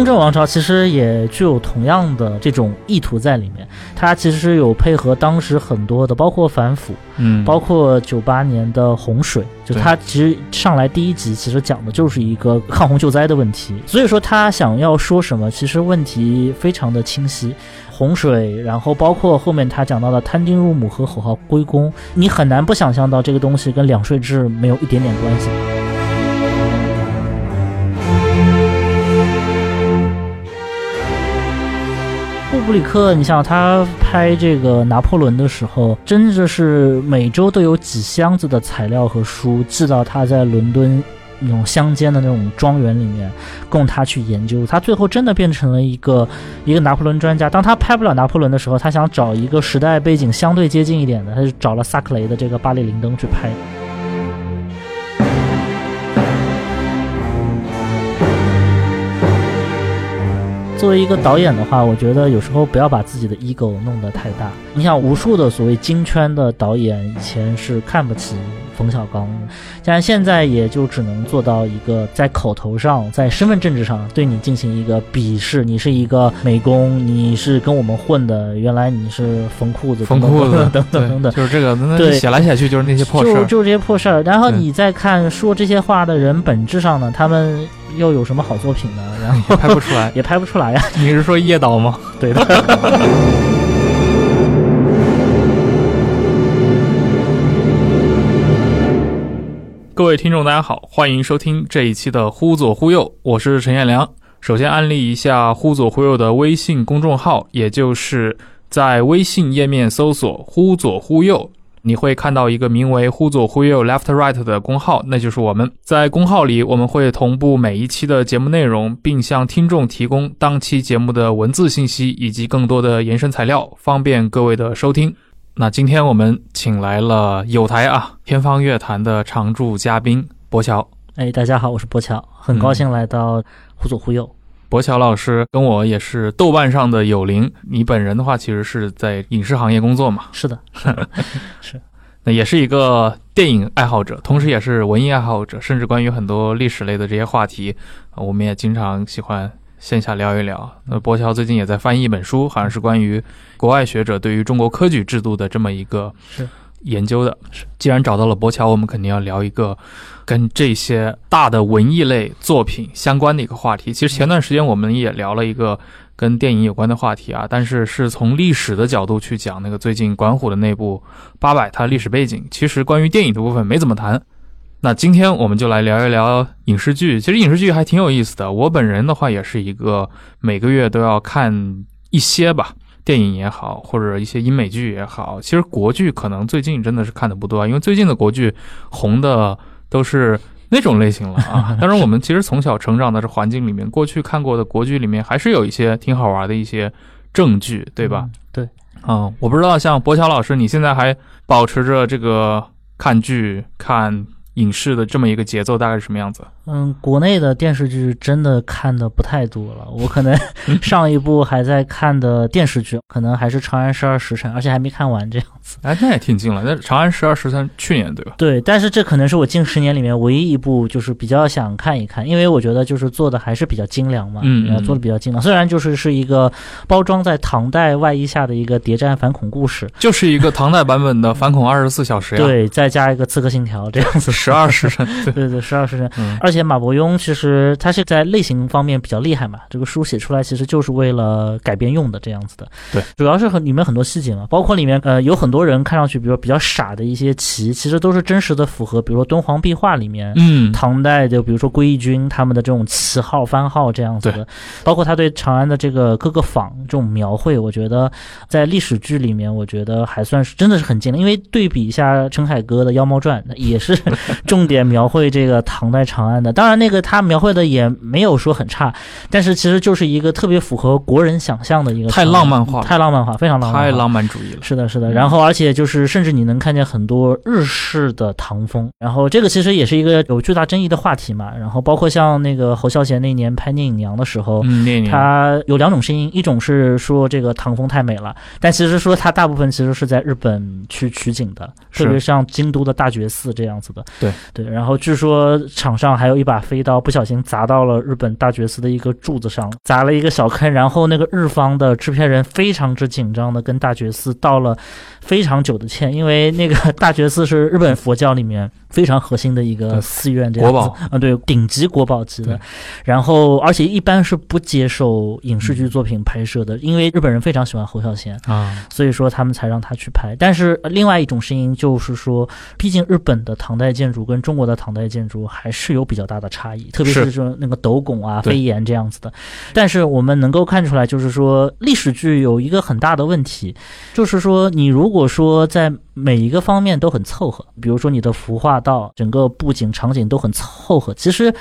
雍正王朝其实也具有同样的这种意图在里面，它其实有配合当时很多的，包括反腐，嗯包括九八年的洪水，就对它其实上来第一集其实讲的就是一个抗洪救灾的问题，所以说他想要说什么，其实问题非常的清晰。洪水，然后包括后面他讲到的摊丁入亩和吼号归公，你很难不想象到这个东西跟两税制没有一点点关系。布里克，你想他拍这个拿破仑的时候，真的是每周都有几箱子的材料和书寄到他在伦敦那种乡间的那种庄园里面，供他去研究。他最后真的变成了一个一个拿破仑专家。当他拍不了拿破仑的时候，他想找一个时代背景相对接近一点的，他就找了萨克雷的这个《巴黎灵灯》去拍。作为一个导演的话，我觉得有时候不要把自己的 ego 弄得太大。你想，无数的所谓金圈的导演以前是看不起冯小刚，但现在也就只能做到一个在口头上、在身份政治上对你进行一个鄙视。你是一个美工，你是跟我们混的，原来你是缝裤子、缝裤子等等等等。就是这个，对写来写去就是那些破事儿。就就这些破事儿。然后你再看说这些话的人，本质上呢，他们又有什么好作品呢？然后也拍不出来。也拍不出来呀。你是说叶导吗？对的。各位听众，大家好，欢迎收听这一期的《忽左忽右》，我是陈彦良。首先安利一下“忽左忽右”的微信公众号，也就是在微信页面搜索“忽左忽右”，你会看到一个名为“忽左忽右 Left Right” 的公号，那就是我们。在公号里，我们会同步每一期的节目内容，并向听众提供当期节目的文字信息以及更多的延伸材料，方便各位的收听。那今天我们请来了有台啊天方乐坛的常驻嘉宾博乔。哎，大家好，我是博乔，很高兴来到忽左忽右。博乔老师跟我也是豆瓣上的友邻，你本人的话其实是在影视行业工作嘛，是的，是那也是一个电影爱好者，同时也是文艺爱好者，甚至关于很多历史类的这些话题，呃我们也经常喜欢线下聊一聊。那博乔最近也在翻译一本书，好像是关于国外学者对于中国科举制度的这么一个是研究的。既然找到了博乔，我们肯定要聊一个跟这些大的文艺类作品相关的一个话题。其实前段时间我们也聊了一个跟电影有关的话题啊，但是是从历史的角度去讲那个最近管虎的那部《八佰》它历史背景。其实关于电影的部分没怎么谈。那今天我们就来聊一聊影视剧。其实影视剧还挺有意思的。我本人的话也是一个每个月都要看一些吧。电影也好，或者一些英美剧也好，其实国剧可能最近真的是看的不多啊，因为最近的国剧红的都是那种类型了啊。当然，我们其实从小成长的这环境里面，过去看过的国剧里面，还是有一些挺好玩的一些正剧，对吧？嗯？对，嗯，我不知道像博乔老师，你现在还保持着这个看剧、看影视的这么一个节奏，大概是什么样子？嗯，国内的电视剧真的看的不太多了。我可能 上一部还在看的电视剧，可能还是《长安十二时辰》，而且还没看完这样子。哎，那也挺近了。那《长安十二时辰》去年对吧？对，但是这可能是我近十年里面唯一一部就是比较想看一看，因为我觉得就是做的还是比较精良嘛，嗯做的比较精良。虽然就是是一个包装在唐代外衣下的一个谍战反恐故事，就是一个唐代版本的《反恐二十四小时》呀。，对，再加一个《刺客信条》这样子。十二时辰。对，对对，十二时辰。嗯而且且马伯庸其实他是在类型方面比较厉害嘛，这个书写出来其实就是为了改编用的这样子的。对，主要是很里面很多细节嘛，包括里面呃有很多人看上去比如比较傻的一些棋，其实都是真实的符合，比如说敦煌壁画里面。嗯，唐代就比如说归义军他们的这种旗号番号这样子的，包括他对长安的这个各个坊这种描绘，我觉得在历史剧里面，我觉得还算是真的是很近的。因为对比一下陈凯歌的《妖猫传》，那也是 重点描绘这个唐代长安的。当然，那个他描绘的也没有说很差，但是其实就是一个特别符合国人想象的一个太浪漫化了太浪漫化，非常浪漫，太浪漫主义了。是的，是的。嗯然后，而且就是，甚至你能看见很多日式的唐风。然后，这个其实也是一个有巨大争议的话题嘛。然后，包括像那个侯孝贤那年拍《聂隐娘》的时候，嗯，他有两种声音，一种是说这个唐风太美了，但其实说他大部分其实是在日本去取景的，特别像京都的大觉寺这样子的。对对，然后据说场上还有一把飞刀不小心砸到了日本大觉寺的一个柱子上，砸了一个小坑，然后那个日方的制片人非常之紧张的跟大觉寺到了非常久的歉，因为那个 大觉寺是日本佛教里面非常核心的一个寺院，这样子。国宝。啊，对，顶级国宝级的。然后，而且一般是不接受影视剧作品拍摄的，因为日本人非常喜欢侯孝贤，啊，所以说他们才让他去拍。但是呃另外一种声音就是说，毕竟日本的唐代建筑跟中国的唐代建筑还是有比较大的差异，特别是是说那个斗拱啊、飞檐这样子的。但是我们能够看出来，就是说历史剧有一个很大的问题，就是说你如果说在每一个方面都很凑合，比如说你的服化道、整个布景场景都很凑合，其实。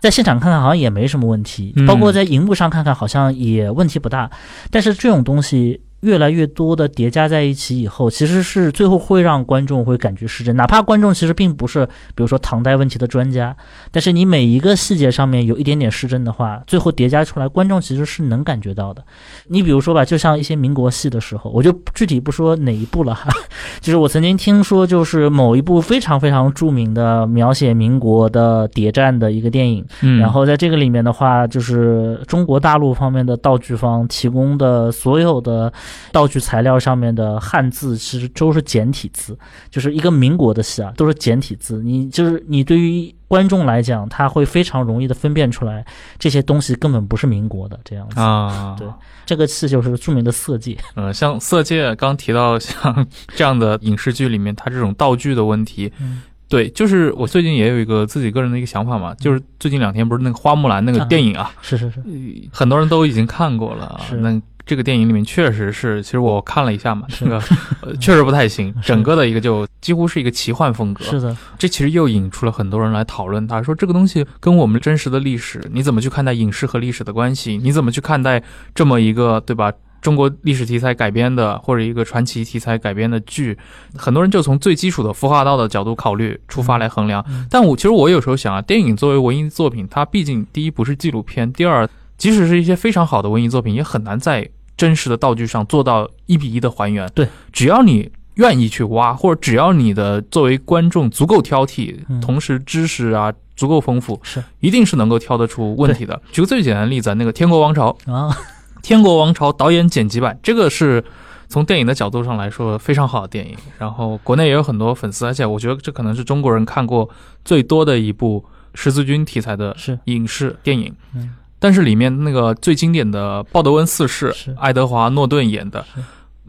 在现场看看好像也没什么问题，嗯包括在荧幕上看看好像也问题不大。但是这种东西越来越多的叠加在一起以后，其实是最后会让观众会感觉失真。哪怕观众其实并不是比如说唐代问题的专家，但是你每一个细节上面有一点点失真的话，最后叠加出来，观众其实是能感觉到的。你比如说吧，就像一些民国戏的时候，我就具体不说哪一部了哈，就是我曾经听说，就是某一部非常非常著名的描写民国的谍战的一个电影。嗯，然后在这个里面的话，就是中国大陆方面的道具方提供的所有的道具材料上面的汉字，其实都是简体字，就是一个民国的戏啊，都是简体字。你就是你对于观众来讲，他会非常容易的分辨出来这些东西根本不是民国的这样子。啊，对这个戏就是著名的《色戒》。嗯，像《色戒》刚提到像 这样的影视剧里面，它这种道具的问题，嗯对，就是我最近也有一个自己个人的一个想法嘛，就是最近两天不是那个花木兰那个电影啊，是是是，很多人都已经看过了啊是，那。这个电影里面确实是，其实我看了一下嘛，是这个、呃、确实不太行，整个的一个就几乎是一个奇幻风格。是的，这其实又引出了很多人来讨论他，说这个东西跟我们真实的历史，你怎么去看待影视和历史的关系？你怎么去看待这么一个对吧？中国历史题材改编的，或者一个传奇题材改编的剧，很多人就从最基础的孵化道的角度考虑出发来衡量。嗯但我其实我有时候想啊，电影作为文艺作品，它毕竟第一不是纪录片，第二，即使是一些非常好的文艺作品，也很难在真实的道具上做到一比一的还原。对，只要你愿意去挖，或者只要你的作为观众足够挑剔，嗯同时知识啊足够丰富，是一定是能够挑得出问题的。举个最简单的例子啊，那个《天国王朝》，啊，《天国王朝》导演剪辑版，这个是从电影的角度上来说非常好的电影。然后国内也有很多粉丝，而且我觉得这可能是中国人看过最多的一部十字军题材的影视电影。嗯但是里面那个最经典的鲍德温四世，爱德华诺顿演的，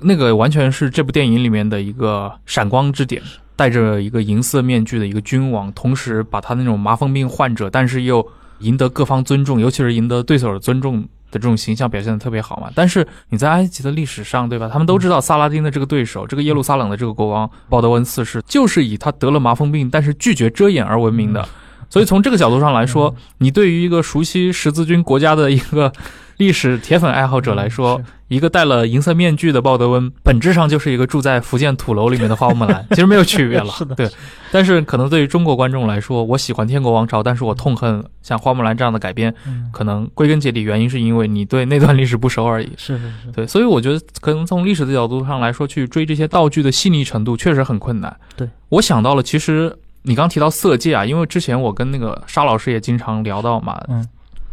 那个完全是这部电影里面的一个闪光之点。戴着一个银色面具的一个君王，同时把他那种麻风病患者，但是又赢得各方尊重，尤其是赢得对手的尊重的这种形象表现的特别好嘛。但是你在埃及的历史上，对吧？他们都知道萨拉丁的这个对手，这个耶路撒冷的这个国王鲍德温四世，就是以他得了麻风病，但是拒绝遮掩而闻名的。所以从这个角度上来说，你对于一个熟悉十字军国家的一个历史铁粉爱好者来说，是一个戴了银色面具的鲍德温，本质上就是一个住在福建土楼里面的花木兰，其实没有区别了。是的对。但是可能对于中国观众来说，我喜欢《天国王朝》，但是我痛恨像花木兰这样的改编，嗯可能归根结底原因是因为你对那段历史不熟而已。是是是，对，所以我觉得可能从历史的角度上来说，去追这些道具的细腻程度确实很困难。对我想到了，其实你刚提到《色戒》啊，因为之前我跟那个沙老师也经常聊到嘛，嗯，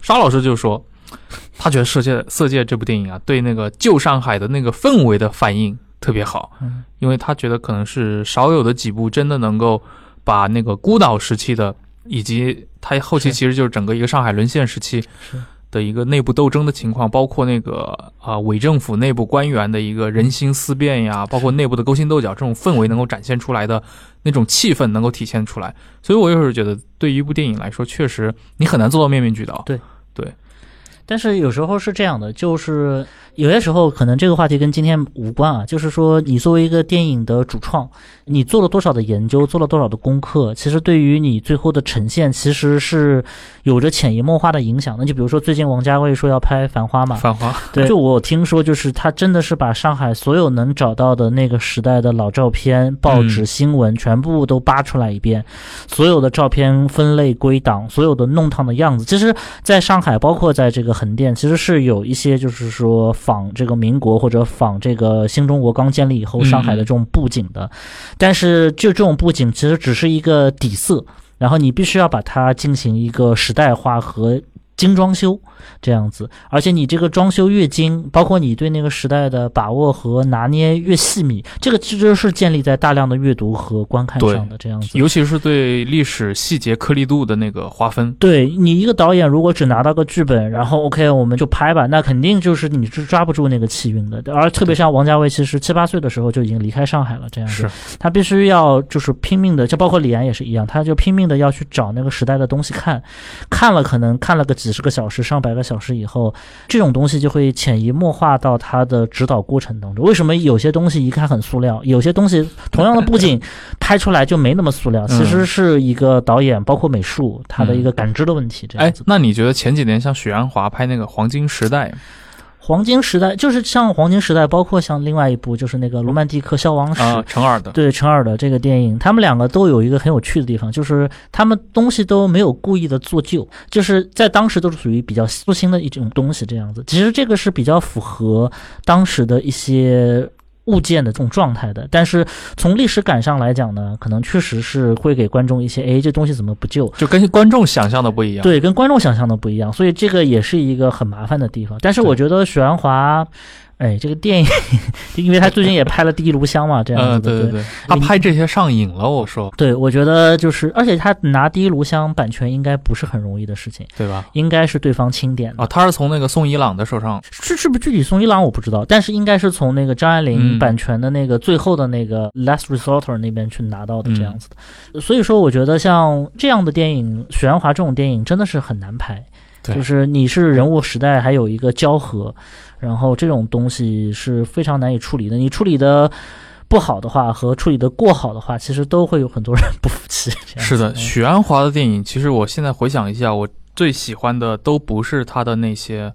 沙老师就说，他觉得《色戒》《色戒》这部电影啊，对那个旧上海的那个氛围的反应特别好，嗯。因为他觉得可能是少有的几部真的能够把那个孤岛时期的以及他后期其实就是整个一个上海沦陷时期是的一个内部斗争的情况，包括那个啊、伪政府内部官员的一个人心思变呀，包括内部的勾心斗角这种氛围能够展现出来的那种气氛能够体现出来，所以我有时候觉得，对于一部电影来说，确实你很难做到面面俱到。对但是有时候是这样的，就是有些时候可能这个话题跟今天无关啊，就是说你作为一个电影的主创，你做了多少的研究，做了多少的功课，其实对于你最后的呈现，其实是有着潜移默化的影响。那就比如说最近王家卫说要拍《繁花》嘛，繁花，对，就我听说，就是他真的是把上海所有能找到的那个时代的老照片、报纸、嗯新闻全部都扒出来一遍，所有的照片分类归档，所有的弄堂的样子。其实，在上海，包括在这个横店，其实是有一些就是说仿这个民国或者仿这个新中国刚建立以后嗯上海的这种布景的，但是就这种布景其实只是一个底色。然后你必须要把它进行一个时代化和精装修这样子，而且你这个装修越精，包括你对那个时代的把握和拿捏越细密，这个其实是建立在大量的阅读和观看上的这样子。尤其是对历史细节颗粒度的那个划分。对你一个导演，如果只拿到个剧本，然后 OK 我们就拍吧，那肯定就是你是抓不住那个气韵的。而特别像王家卫，其实七八岁的时候就已经离开上海了，这样子是，他必须要就是拼命的，就包括李安也是一样，他就拼命的要去找那个时代的东西看，看了可能看了个几十个小时、上百个小时以后，这种东西就会潜移默化到他的指导过程当中。为什么有些东西一看很塑料，有些东西同样的布景 拍出来就没那么塑料？其实是一个导演包括美术他的一个感知的问题。这样子，，哎那你觉得前几年像许鞍华拍那个《黄金时代》，黄金时代就是像黄金时代，包括像另外一部就是那个《罗曼蒂克消亡史》啊，陈尔的，对陈尔的这个电影，他们两个都有一个很有趣的地方，就是他们东西都没有故意的做旧，就是在当时都是属于比较复兴的一种东西这样子。其实这个是比较符合当时的一些。物件的这种状态的，但是从历史感上来讲呢，可能确实是会给观众一些，哎，这东西怎么不旧？就跟观众想象的不一样。对，跟观众想象的不一样，所以这个也是一个很麻烦的地方。但是我觉得许鞍华，哎，这个电影，因为他最近也拍了《第一炉香》嘛，这样嗯，子的，对对对，他拍这些上瘾了，我说，对，我觉得就是，而且他拿第一炉香版权应该不是很容易的事情，对吧？应该是对方钦点的。啊，他是从那个宋一朗的手上，是是不是具体宋一朗我不知道，但是应该是从那个张爱玲嗯版权的那个最后的那个 Last Resort 那边去拿到的嗯这样子的。所以说，我觉得像这样的电影，许鞍华这种电影真的是很难拍。对就是你是人物时代还有一个交合，然后这种东西是非常难以处理的。你处理的不好的话和处理的过好的话，其实都会有很多人不服气。是的，嗯许鞍华的电影，其实我现在回想一下，我最喜欢的都不是他的那些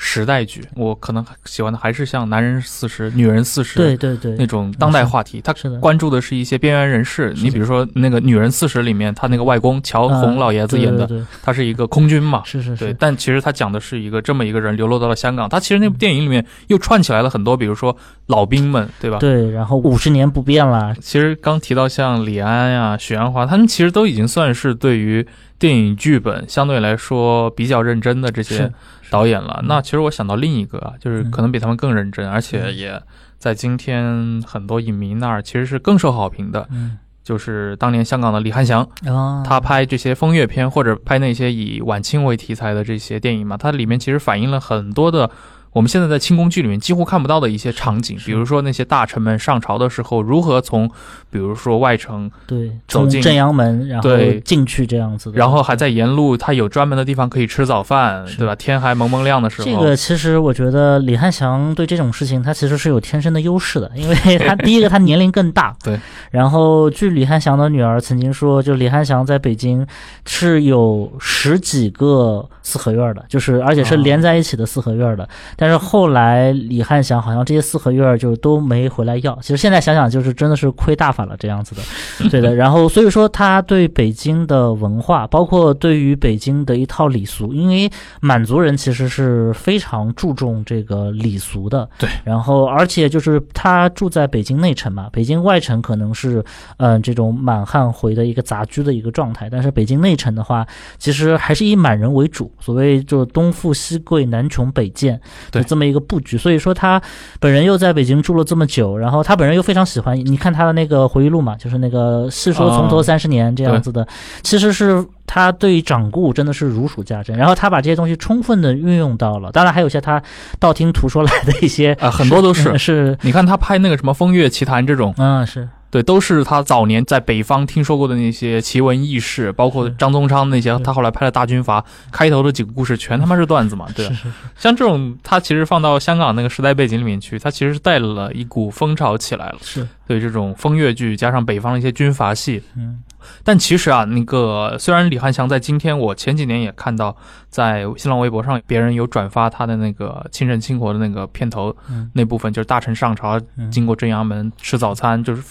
时代剧，我可能喜欢的还是像《男人四十》《女人四十》对对对，那种当代话题，他关注的是一些边缘人士。你比如说那个《女人四十》里面，他那个外公乔嗯红老爷子演的，对对对他是一个空军嘛。对，是是是，但其实他讲的是一个这么一个人流落到了香港。他其实那部电影里面又串起来了很多，比如说老兵们，对吧？对，然后五十年不变了，其实刚提到像李安呀、许鞍华，他们其实都已经算是对于电影剧本相对来说比较认真的这些导演了。嗯。那其实我想到另一个啊，就是嗯。可能比他们更认真，而且也在今天很多影迷那儿其实是更受好评的，嗯。就是当年香港的李翰祥，啊，他拍这些风月片或者拍那些以晚清为题材的这些电影嘛，它里面其实反映了很多的我们现在在清宫剧里面几乎看不到的一些场景，比如说那些大臣们上朝的时候如何从，比如说外城，对，走进正阳门然后进去这样子的，然后还在沿路，他有专门的地方可以吃早饭，对吧？天还蒙蒙亮的时候，这个其实我觉得李汉祥对这种事情他其实是有天生的优势的，因为他第一个他年龄更大，对。然后据李汉祥的女儿曾经说，就李汉祥在北京是有十几个四合院的，就是而且是哦连在一起的四合院的。但是后来李汉祥好像这些四合院就都没回来要。其实现在想想，就是真的是亏大发了这样子的，对的。然后所以说他对北京的文化，包括对于北京的一套礼俗，因为满族人其实是非常注重这个礼俗的。对。然后而且就是他住在北京内城嘛，北京外城可能是嗯、呃这种满汉回的一个杂居的一个状态，但是北京内城的话，其实还是以满人为主。所谓就东富西贵南穷北贱，对。这么一个布局。所以说他本人又在北京住了这么久，然后他本人又非常喜欢，你看他的那个回忆录嘛，就是那个细说从头三十年这样子的，其实是他对掌故真的是如数家珍，然后他把这些东西充分的运用到了，当然还有一些他道听途说来的一些啊、很多都是。嗯 是，你看他拍那个什么《风月奇谭》这种，嗯是。对，都是他早年在北方听说过的那些奇闻异事，包括张宗昌那些，他后来拍了《大军阀》，开头的几个故事全他妈是段子嘛，对像这种，他其实放到香港那个时代背景里面去，他其实是带了一股风潮起来了。是，对这种风月剧加上北方的一些军阀戏，嗯。但其实啊，那个虽然李翰祥在今天，我前几年也看到在新浪微博上别人有转发他的那个《倾城倾国》的那个片头嗯。那部分，就是大臣上朝嗯。经过正阳门吃早餐，就是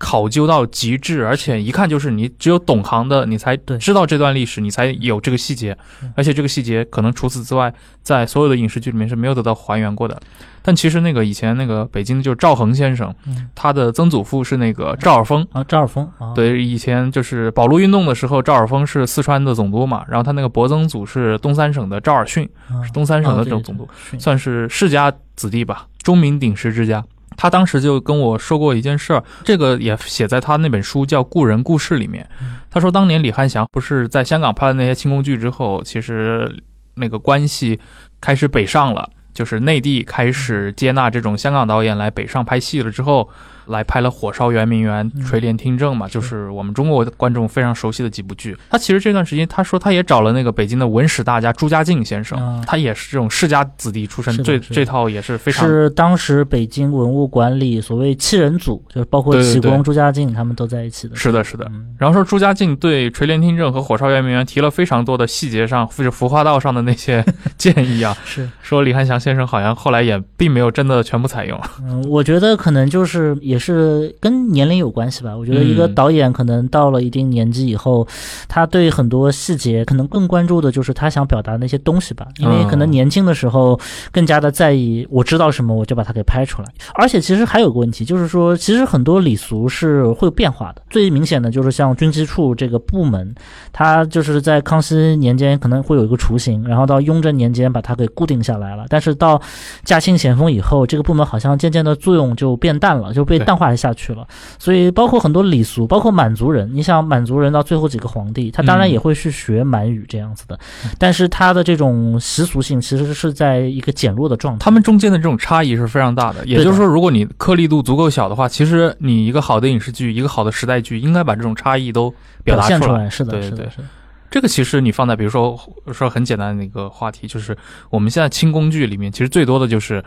考究到极致，而且一看就是你只有懂行的，你才对。知道这段历史，你才有这个细节。嗯，而且这个细节可能除此之外，在所有的影视剧里面是没有得到还原过的。但其实那个以前那个北京的就是赵恒先生，嗯。他的曾祖父是那个赵尔丰。啊，赵尔丰啊，对，以前就是保路运动的时候，赵尔丰是四川的总督嘛，然后他那个伯曾祖是东三省的赵尔巽，啊，是东三省的啊对这种总督，对算是世家子弟吧，钟鸣鼎食之家。他当时就跟我说过一件事儿，这个也写在他那本书叫《故人故事》里面嗯。他说，当年李翰祥不是在香港拍了那些清宫剧之后，其实那个关系开始北上了，就是内地开始接纳这种香港导演来北上拍戏了之后，来拍了《火烧圆明园》嗯《垂帘听政》嘛，就是我们中国的观众非常熟悉的几部剧。他其实这段时间，他说他也找了那个北京的文史大家朱家靖先生，啊他也是这种世家子弟出身，这这套也是非常是当时北京文物管理所谓七人组，就是包括启功、朱家靖他们都在一起的。是的，是的。嗯，然后说朱家靖对垂帘听政和火烧圆明园提了非常多的细节上或者服化道上的那些 建议啊，是，说李汉祥先生好像后来也并没有真的全部采用。嗯，我觉得可能就是也是跟年龄有关系吧。我觉得一个嗯导演可能到了一定年纪以后，他对很多细节可能更关注的就是他想表达的那些东西吧。因为可能嗯年轻的时候更加的在意，我知道什么我就把它给拍出来。而且其实还有个问题，就是说其实很多礼俗是会有变化的。最明显的就是像军机处这个部门，它就是在康熙年间可能会有一个雏形，然后到雍正年间把它给固定下来了。但是到嘉庆咸丰以后，这个部门好像渐渐的作用就变淡了，就被对淡化下去了。所以包括很多礼俗，包括满族人，你想满族人到最后几个皇帝，他当然嗯也会去学满语这样子的，但是他的这种习俗性其实是在一个减弱的状态。他们中间的这种差异是非常大的，也就是说，如果你颗粒度足够小的话，其实你一个好的影视剧，一个好的时代剧，应该把这种差异都表达出来。现出来，是的，是的，对对是的，这个其实你放在比如说说很简单的一个话题，就是我们现在清宫剧里面，其实最多的就是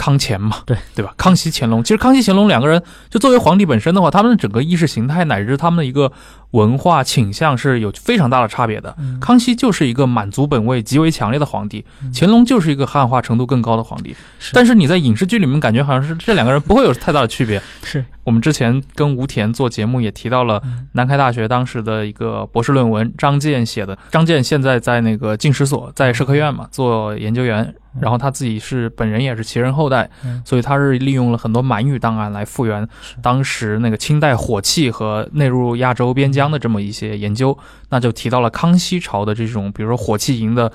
康乾嘛，对对吧？康熙、乾隆，其实康熙、乾隆两个人，就作为皇帝本身的话，他们的整个意识形态乃至他们的一个文化倾向是有非常大的差别的。嗯康熙就是一个满族本位极为强烈的皇帝，嗯乾隆就是一个汉化程度更高的皇帝。是但是你在影视剧里面感觉好像是这两个人不会有太大的区别。是我们之前跟吴田做节目也提到了嗯南开大学当时的一个博士论文，张健写的。张健现在在那个进士所，在社科院嘛做研究员，然后他自己是本人也是旗人后代，嗯所以他是利用了很多满语档案来复原当时那个清代火器和内陆亚洲边疆的这么一些研究。那就提到了康熙朝的这种，比如说火器营的。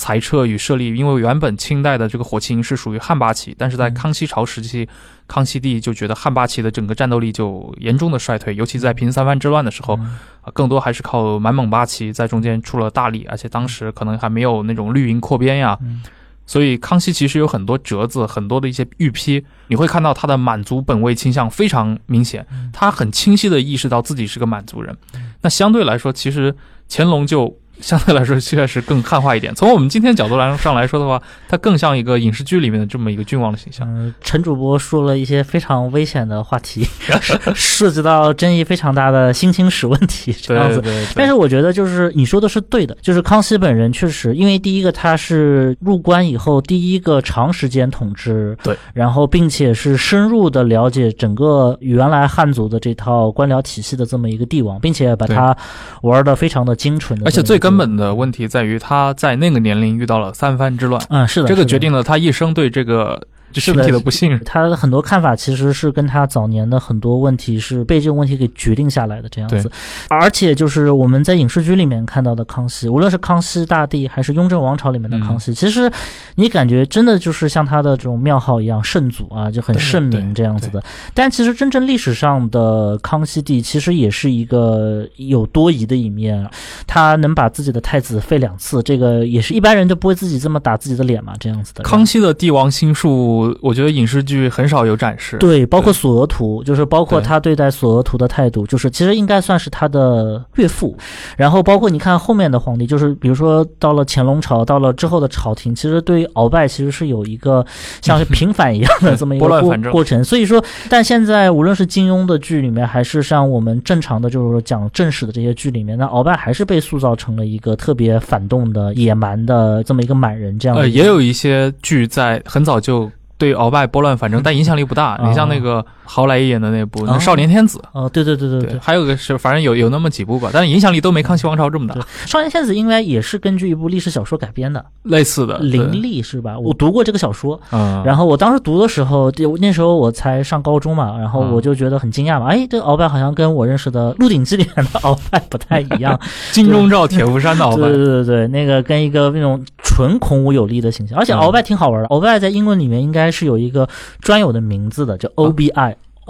裁撤与设立，因为原本清代的这个火器营是属于汉八旗，但是在嗯康熙朝时期，康熙帝就觉得汉八旗的整个战斗力就严重的衰退，尤其在平三藩之乱的时候，嗯啊，更多还是靠满蒙八旗在中间出了大力，而且当时可能还没有那种绿营扩编呀，嗯所以康熙其实有很多折子，很多的一些御批，你会看到他的满族本位倾向非常明显嗯，他很清晰的意识到自己是个满族人。那相对来说，其实乾隆就相对来说确实更汉化一点。从我们今天角度来上来说的话，它更像一个影视剧里面的这么一个君王的形象。嗯，陈主播说了一些非常危险的话题，涉及到争议非常大的新清史问题，这样子。对对但是我觉得，就是你说的是对的，就是康熙本人确实，因为第一个他是入关以后第一个长时间统治，对，然后并且是深入的了解整个原来汉族的这套官僚体系的这么一个帝王，并且把他玩的非常的精纯的，而且最根本的问题在于他在那个年龄遇到了三藩之乱，嗯是的，这个决定了他一生对这个就是群体的不信任。他的很多看法其实是跟他早年的很多问题是被这个问题给决定下来的这样子，而且就是我们在影视剧里面看到的康熙，无论是康熙大帝还是雍正王朝里面的康嗯熙，其实你感觉真的就是像他的这种庙号一样圣祖啊，就很圣明这样子的。但其实真正历史上的康熙帝其实也是一个有多疑的一面，他能把自己的太子废两次，这个也是一般人就不会自己这么打自己的脸嘛，这样子的。康熙的帝王心术，我觉得影视剧很少有展示。对，包括索额图，就是包括他对待索额图的态度，就是其实应该算是他的岳父。然后包括你看后面的皇帝，就是比如说到了乾隆朝，到了之后的朝廷，其实对于鳌拜其实是有一个像是 平反一样的这么一个过过程。所以说，但现在无论是金庸的剧里面，还是像我们正常的就是说讲正史的这些剧里面，那鳌拜还是被塑造成了一个特别反动的、野蛮的这么一个满人这样的呃，也有一些剧在很早就对鳌拜拨乱反正，但影响力不大。哦你像那个郝莱坞演的那部《哦少年天子》，啊，对对对对对，还有个是，反正有有那么几部吧，但是影响力都没康熙王朝这么大。少年天子应该也是根据一部历史小说改编的，类似的，对林立是吧？我读过这个小说，嗯，然后我当时读的时候，就那时候我才上高中嘛，然后嗯我就觉得很惊讶嘛，哎，这个鳌拜好像跟我认识的《鹿鼎记》里面的鳌拜不太一样，金钟罩铁布衫的鳌对对，对对，那个跟一个那种纯孔武有力的形象，而且嗯鳌拜挺好玩的，鳌拜在英文里面应该是有一个专有的名字的，叫 O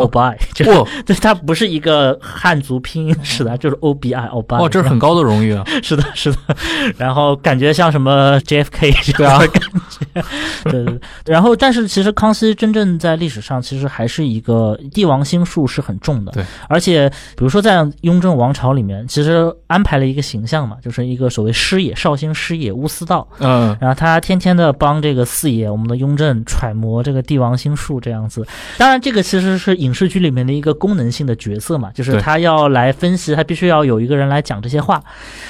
B I。鳌拜，就是对，它不是一个汉族拼音是的，就是 o b i obi。哦，这是很高的荣誉啊！是的，是的，然后感觉像什么 JFK 这样的感觉，对对对。然后，但是其实康熙真正在历史上其实还是一个帝王心术是很重的，对。而且，比如说在雍正王朝里面，其实安排了一个形象嘛，就是一个所谓师爷，绍兴师爷乌思道，嗯，然后他天天的帮这个四爷我们的雍正揣摩这个帝王心术这样子。当然，这个其实是影视剧里面的一个功能性的角色嘛，就是他要来分析，他必须要有一个人来讲这些话。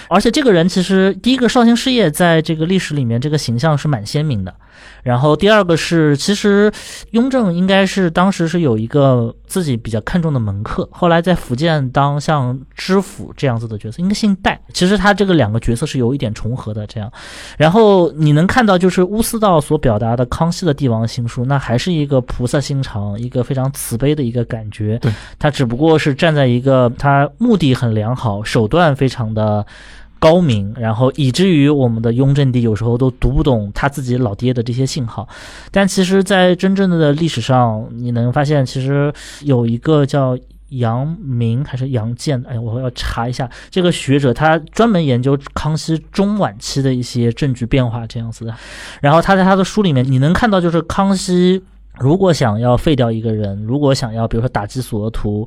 而且这个人其实第一个绍兴师爷在这个历史里面这个形象是蛮鲜明的。然后第二个是，其实雍正应该是当时是有一个自己比较看重的门客，后来在福建当像知府这样子的角色，应该姓戴。其实他这个两个角色是有一点重合的，这样。然后你能看到，就是乌斯道所表达的康熙的帝王心术，那还是一个菩萨心肠，一个非常慈悲的一个感觉。对，他只不过是站在一个他目的很良好，手段非常的。高明，然后以至于我们的雍正帝有时候都读不懂他自己老爹的这些信号，但其实，在真正的历史上，你能发现，其实有一个叫杨明还是杨建，哎，我要查一下这个学者，他专门研究康熙中晚期的一些政局变化这样子的。然后他在他的书里面，你能看到，就是康熙如果想要废掉一个人，如果想要比如说打击索额图。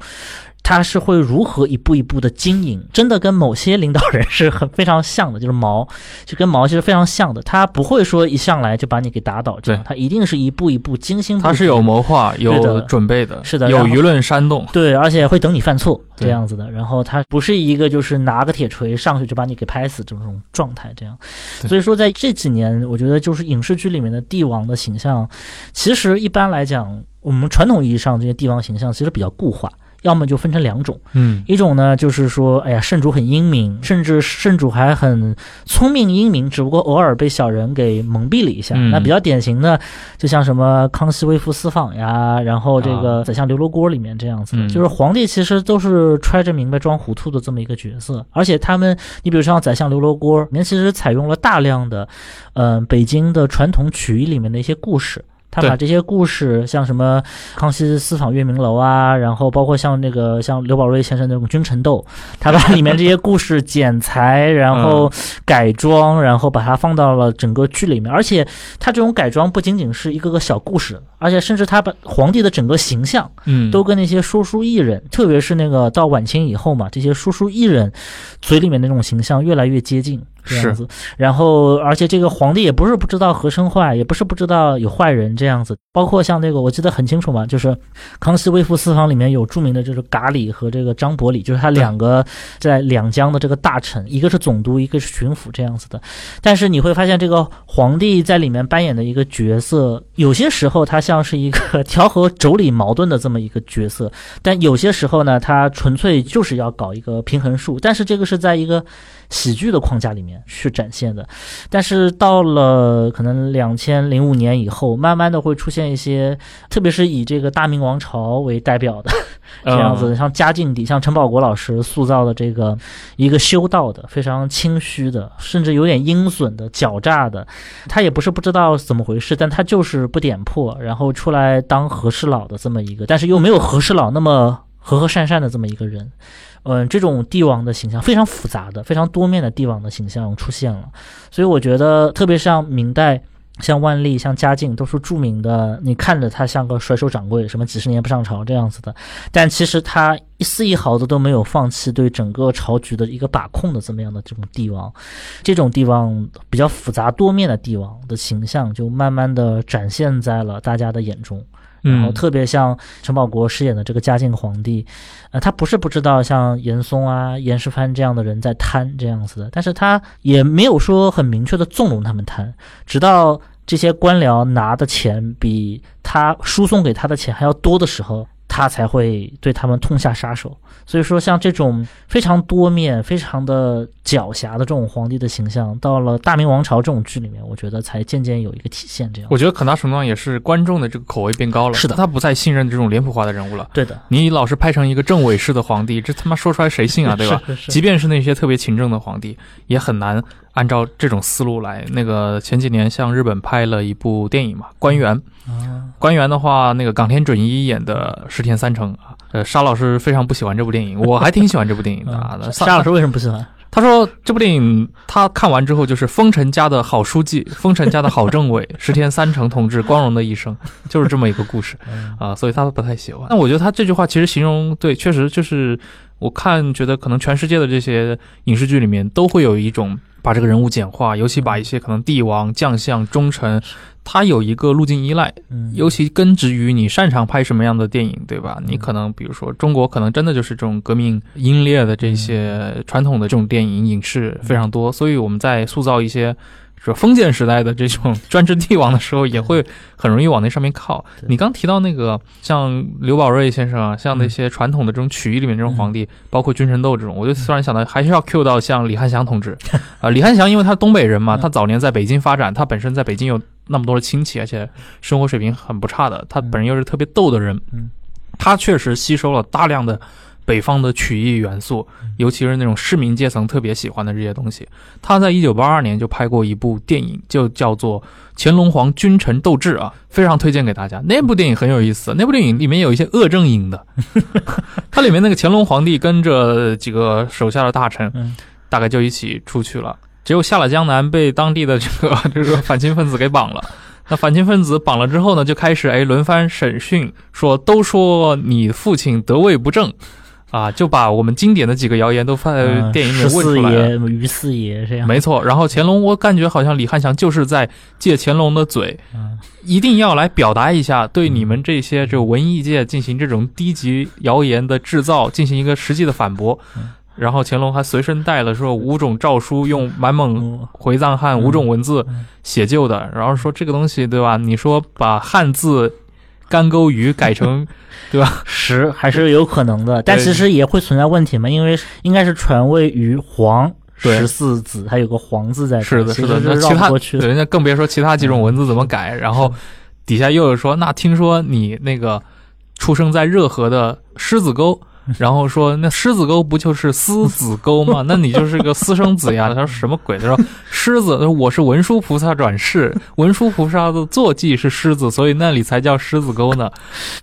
他是会如何一步一步的经营，真的跟某些领导人是很非常像的，就是毛，就跟毛其实非常像的。他不会说一上来就把你给打倒，这样对他一定是一步一步精心。他是有谋划、有准备的，是的有舆论煽动。对，而且会等你犯错这样子的。然后他不是一个就是拿个铁锤上去就把你给拍死这种状态，这样。所以说，在这几年，我觉得就是影视剧里面的帝王的形象，其实一般来讲，我们传统意义上这些帝王形象其实比较固化。要么就分成两种，嗯，一种呢就是说，哎呀，圣主很英明，甚至圣主还很聪明英明，只不过偶尔被小人给蒙蔽了一下。嗯。那比较典型的，就像什么康熙微服私访呀，然后这个宰相刘罗锅里面这样子就是皇帝其实都是揣着明白装糊涂的这么一个角色，而且他们，你比如像宰相刘罗锅里面，其实采用了大量的，嗯、北京的传统曲艺里面的一些故事。他把这些故事，像什么康熙私访月明楼啊，然后包括像那个像刘宝瑞先生那种君臣斗，他把里面这些故事剪裁，然后改装，然后把它放到了整个剧里面。而且他这种改装不仅仅是一个个小故事，而且甚至他把皇帝的整个形象嗯，都跟那些说书艺人，特别是那个到晚清以后嘛，这些说书艺人嘴里面那种形象越来越接近这样子。然后，而且这个皇帝也不是不知道和珅坏，也不是不知道有坏人这样子。包括像那个，我记得很清楚嘛，就是康熙微服私访里面有著名的就是噶里和这个张伯礼，就是他两个在两江的这个大臣，一个是总督，一个是巡抚这样子的。但是你会发现，这个皇帝在里面扮演的一个角色，有些时候他像是一个 调和妯娌矛盾的这么一个角色，但有些时候呢，他纯粹就是要搞一个平衡术。但是这个是在一个喜剧的框架里面去展现的。但是到了可能两千零五年以后，慢慢的会出现一些，特别是以这个大明王朝为代表的这样子，像嘉靖帝，像陈宝国老师塑造的这个一个修道的、非常清虚的，甚至有点阴损的、狡诈的，他也不是不知道怎么回事，但他就是不点破，然后出来当和事佬的这么一个，但是又没有和事佬那么和和善善的这么一个人。嗯，这种帝王的形象非常复杂的、非常多面的帝王的形象出现了，所以我觉得，特别像明代，像万历、像嘉靖，都是著名的。你看着他像个甩手掌柜，什么几十年不上朝这样子的，但其实他一丝一毫的都没有放弃对整个朝局的一个把控的这么样的这种帝王，这种帝王比较复杂多面的帝王的形象，就慢慢的展现在了大家的眼中。然后特别像陈宝国饰演的这个嘉靖皇帝，呃，他不是不知道像严嵩啊、严世蕃这样的人在贪这样子的，但是他也没有说很明确的纵容他们贪，直到这些官僚拿的钱比他输送给他的钱还要多的时候。他才会对他们痛下杀手。所以说，像这种非常多面、非常的狡黠的这种皇帝的形象，到了大明王朝这种剧里面，我觉得才渐渐有一个体现。这样，我觉得很大程度上也是观众的这个口味变高了。是的，他不再信任这种脸谱化的人物了。对的，你老是拍成一个政委式的皇帝，这他妈说出来谁信啊？对吧？即便是那些特别勤政的皇帝，也很难按照这种思路来。那个前几年像日本拍了一部电影嘛，《官员》。官员的话，那个冈田准一演的石田三成啊，呃，沙老师非常不喜欢这部电影，我还挺喜欢这部电影的 啊。沙老师为什么不喜欢？他说这部电影他看完之后就是丰臣家的好书记，丰臣家的好政委，石田三成同志光荣的一生，就是这么一个故事 啊，所以他不太喜欢。那我觉得他这句话其实形容对，确实就是我看觉得可能全世界的这些影视剧里面都会有一种把这个人物简化，尤其把一些可能帝王、将相、忠臣。他有一个路径依赖，尤其根植于你擅长拍什么样的电影，对吧？你可能比如说中国，可能真的就是这种革命英烈的这些传统的这种电影影视非常多，所以我们在塑造一些。说封建时代的这种 专制帝王的时候，也会很容易往那上面靠。你刚提到那个像刘宝瑞先生啊，像那些传统的这种曲艺里面这种皇帝，包括君臣斗这种，我就突然想到，还是要 cue 到像李汉祥同志。啊。李汉祥因为他东北人嘛，他早年在北京发展，他本身在北京有那么多的亲戚，而且生活水平很不差的，他本人又是特别逗的人，他确实吸收了大量的。北方的曲艺元素，尤其是那种市民阶层特别喜欢的这些东西。他在一九八二年就拍过一部电影，就叫做《乾隆皇君臣斗智》啊，非常推荐给大家。那部电影很有意思，那部电影里面有一些恶正影的。它里面那个乾隆皇帝跟着几个手下的大臣，大概就一起出去了，结果下了江南，被当地的这个 这个反清分子给绑了。那反清分子绑了之后呢，就开始哎轮番审讯，说都说你父亲得位不正。啊，就把我们经典的几个谣言都放在电影里问出来了。于四爷这样，没错。然后乾隆，我感觉好像李翰祥就是在借乾隆的嘴，一定要来表达一下对你们这些就文艺界进行这种低级谣言的制造进行一个实际的反驳。然后乾隆还随身带了说五种诏书，用满蒙回藏汉五种文字写就的。然后说这个东西对吧？你说把汉字。干沟鱼改成，对吧？十还是有可能的，但其实也会存在问题嘛，因为应该是传位于黄十四子，还有个黄字在，是的，是的，那其他对，人家更别说其他几种文字怎么改。然后底下又有说，那听说你那个出生在热河的狮子沟。然后说，那狮子沟不就是狮子沟吗？那你就是个私生子呀！他说什么鬼？他说 狮子，我是文殊菩萨转世，文殊菩萨的坐骑是狮子，所以那里才叫狮子沟呢。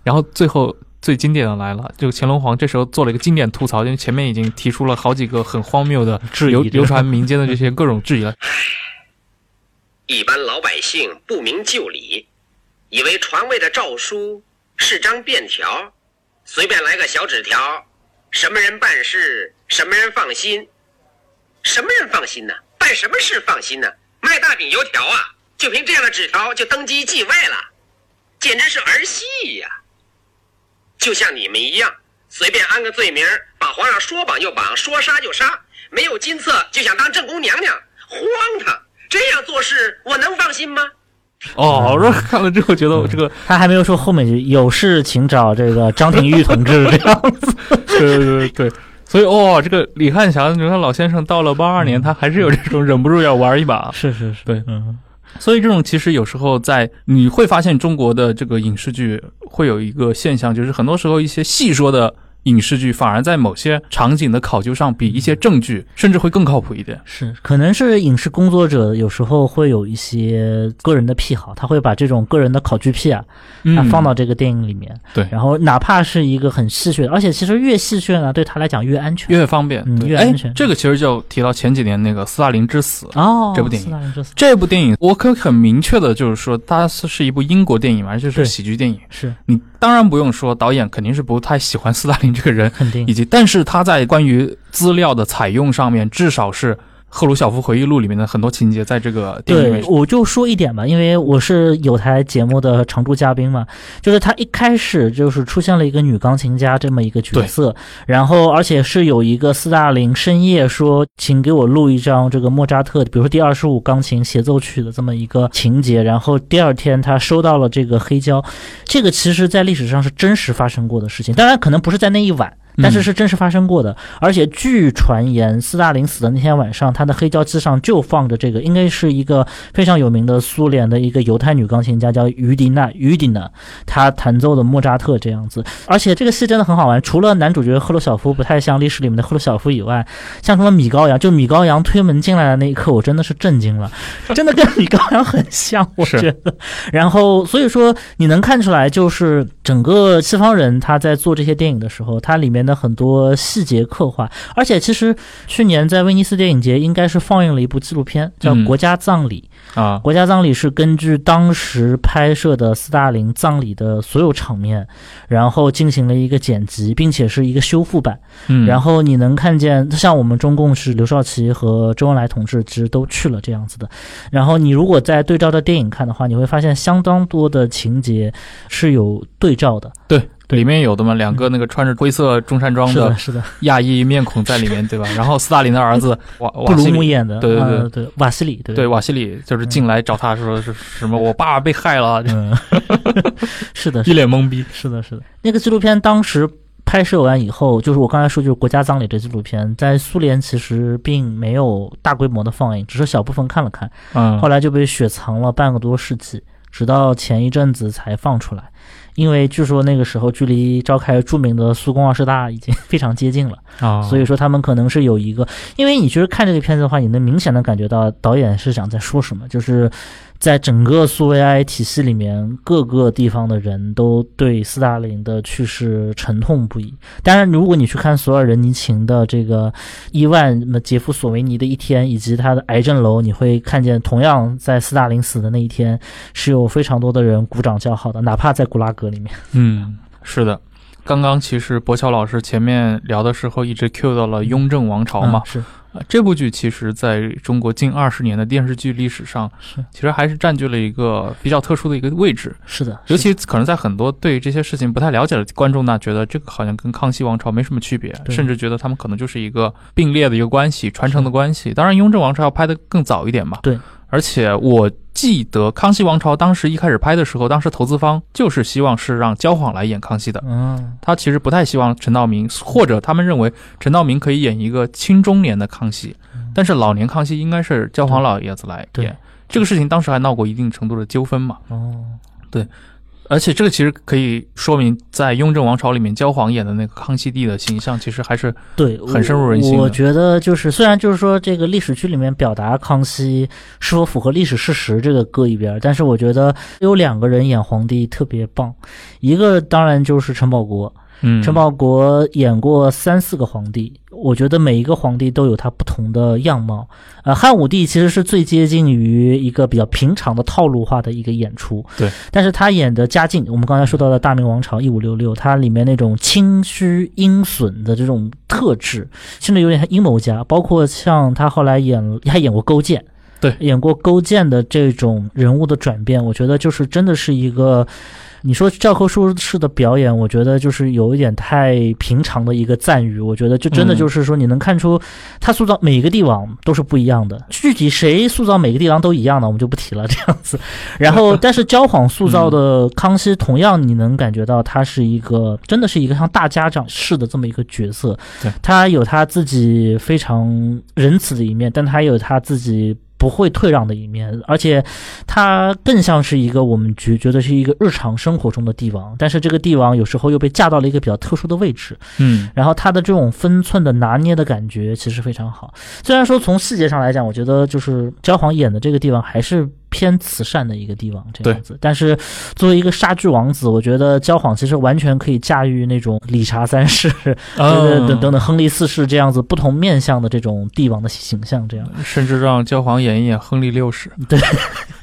然后最后最经典的来了，就乾隆皇这时候做了一个经典吐槽，因为前面已经提出了好几个很荒谬的流流传民间的这些各种质疑了。一般老百姓不明就里，以为传位的诏书是张便条。随便来个小纸条，什么人办事，什么人放心，什么人放心呢？办什么事放心呢？卖大饼油条啊，就凭这样的纸条就登基继位了，简直是儿戏呀！就像你们一样，随便安个罪名，把皇上说绑就绑，说杀就杀，没有金册就想当正宫娘娘，荒唐！这样做事，我能放心吗？哦，我说看了之后觉得这个他还没有说后面句有事请找这个张廷玉同志这样子，对对对对，所以哦，这个李汉祥，你看老先生到了八二年，他还是有这种忍不住要玩一把。是是是，对。嗯，所以这种其实有时候在你会发现中国的这个影视剧会有一个现象，就是很多时候一些戏说的影视剧反而在某些场景的考究上比一些证据甚至会更靠谱一点。是，可能是影视工作者有时候会有一些个人的癖好，他会把这种个人的考据癖啊，他放到这个电影里面。嗯对。然后哪怕是一个很戏谑的，而且其实越戏谑呢，对他来讲越安全。越方便，越安全。这个其实就提到前几年那个《斯大林之死》哦，这部电影。斯大林之死。这部电影，我可以很明确的就是说，它是是一部英国电影嘛，而且是喜剧电影。是。你当然不用说，导演肯定是不太喜欢斯大林这个人，肯定。以及但是他在关于资料的采用上面，至少是赫鲁晓夫回忆录里面的很多情节，在这个电影里对，面，我就说一点吧，因为我是有台节目的常驻嘉宾嘛，就是他一开始就是出现了一个女钢琴家这么一个角色，然后而且是有一个斯大林深夜说，请给我录一张这个莫扎特，比如说第二十五钢琴协奏曲的这么一个情节，然后第二天他收到了这个黑胶，这个其实在历史上是真实发生过的事情，当然可能不是在那一晚。但是是真实发生过的，而且据传言，斯大林死的那天晚上，他的黑胶机上就放着这个，应该是一个非常有名的苏联的一个犹太女钢琴家，叫于迪娜，于迪娜，她弹奏的莫扎特这样子。而且这个戏真的很好玩，除了男主角赫鲁晓夫不太像历史里面的赫鲁晓夫以外，像什么米高扬，就米高扬推门进来的那一刻，我真的是震惊了，真的跟米高扬很像，我觉得。然后所以说你能看出来，就是整个西方人他在做这些电影的时候，它里面的很多细节刻画，而且其实去年在威尼斯电影节应该是放映了一部纪录片，叫嗯《国家葬礼》。啊，国家葬礼是根据当时拍摄的斯大林葬礼的所有场面，然后进行了一个剪辑，并且是一个修复版。嗯，然后你能看见，像我们中共是刘少奇和周恩来同志，其实都去了这样子的。然后你如果在对照着电影看的话，你会发现相当多的情节是有对照的。对。里面有的嘛，两个那个穿着灰色中山装的，是的，亚裔面孔在里面，对吧？然后斯大林的儿子瓦布鲁瓦西里，姆演的，对对对。呃对，瓦西里，对。对瓦西里就是进来找他说是什么，我爸爸被害了，嗯，是的，一脸懵逼。是的，是的。那个纪录片当时拍摄完以后，就是我刚才说，就是《国家葬礼》这纪录片，在苏联其实并没有大规模的放映，只是小部分看了看，嗯。后，来就被雪藏了半个多世纪，直到前一阵子才放出来。因为据说那个时候距离召开著名的苏共二十大已经非常接近了，啊，所以说他们可能是有一个，因为你其实看这个片子的话，你能明显的感觉到导演是想在说什么，就是在整个苏维埃体系里面，各个地方的人都对斯大林的去世沉痛不已。当然，如果你去看索尔仁尼琴的这个伊万那杰夫索维尼的一天，以及他的癌症楼，你会看见同样在斯大林死的那一天，是有非常多的人鼓掌叫好的，哪怕在古拉格里面。嗯，是的。刚刚其实博乔老师前面聊的时候一直 cue 到了雍正王朝嘛嗯，是啊，这部剧其实在中国近二十年的电视剧历史上，是其实还是占据了一个比较特殊的一个位置。是的，尤其可能在很多对这些事情不太了解的观众呢，觉得这个好像跟康熙王朝没什么区别，甚至觉得他们可能就是一个并列的一个关系、传承的关系。当然，雍正王朝要拍的更早一点嘛。对。而且我记得康熙王朝当时一开始拍的时候，当时投资方就是希望是让焦晃来演康熙的。嗯他其实不太希望陈道明，或者他们认为陈道明可以演一个青中年的康熙，但是老年康熙应该是焦晃老爷子来演。这个事情当时还闹过一定程度的纠纷嘛。哦而且这个其实可以说明，在雍正王朝里面，焦晃演的那个康熙帝的形象，其实还是对，很深入人心我。我觉得就是，虽然就是说这个历史剧里面表达康熙是否符合历史事实这个搁一边儿，但是我觉得有两个人演皇帝特别棒，一个当然就是陈宝国，嗯，陈宝国演过三四个皇帝，我觉得每一个皇帝都有他不同的样貌。呃，汉武帝其实是最接近于一个比较平常的套路化的一个演出。对，但是他演的嘉靖，我们刚才说到的大明王朝一五六六，它里面那种清虚阴损的这种特质，甚至有点像阴谋家。包括像他后来演，还演过勾践。对演过勾践的这种人物的转变，我觉得就是真的是一个你说教科书式的表演，我觉得就是有一点太平常的一个赞誉。我觉得就真的就是说，你能看出他塑造每个帝王都是不一样的。具体谁塑造每个帝王都一样的，我们就不提了。这样子，然后但是焦晃塑造的康熙，同样你能感觉到他是一个真的是一个像大家长式的这么一个角色。对他有他自己非常仁慈的一面，但他有他自己。不会退让的一面，而且他更像是一个我们觉觉得是一个日常生活中的帝王，但是这个帝王有时候又被架到了一个比较特殊的位置，嗯，然后他的这种分寸的拿捏的感觉其实非常好。虽然说从细节上来讲，我觉得就是焦晃演的这个帝王还是。偏慈善的一个帝王这样子，但是作为一个杀剧王子，我觉得焦晃其实完全可以驾驭那种理查三世、等等等等亨利四世这样子不同面相的这种帝王的形象，这样。甚至让焦晃演一演亨利六世。对，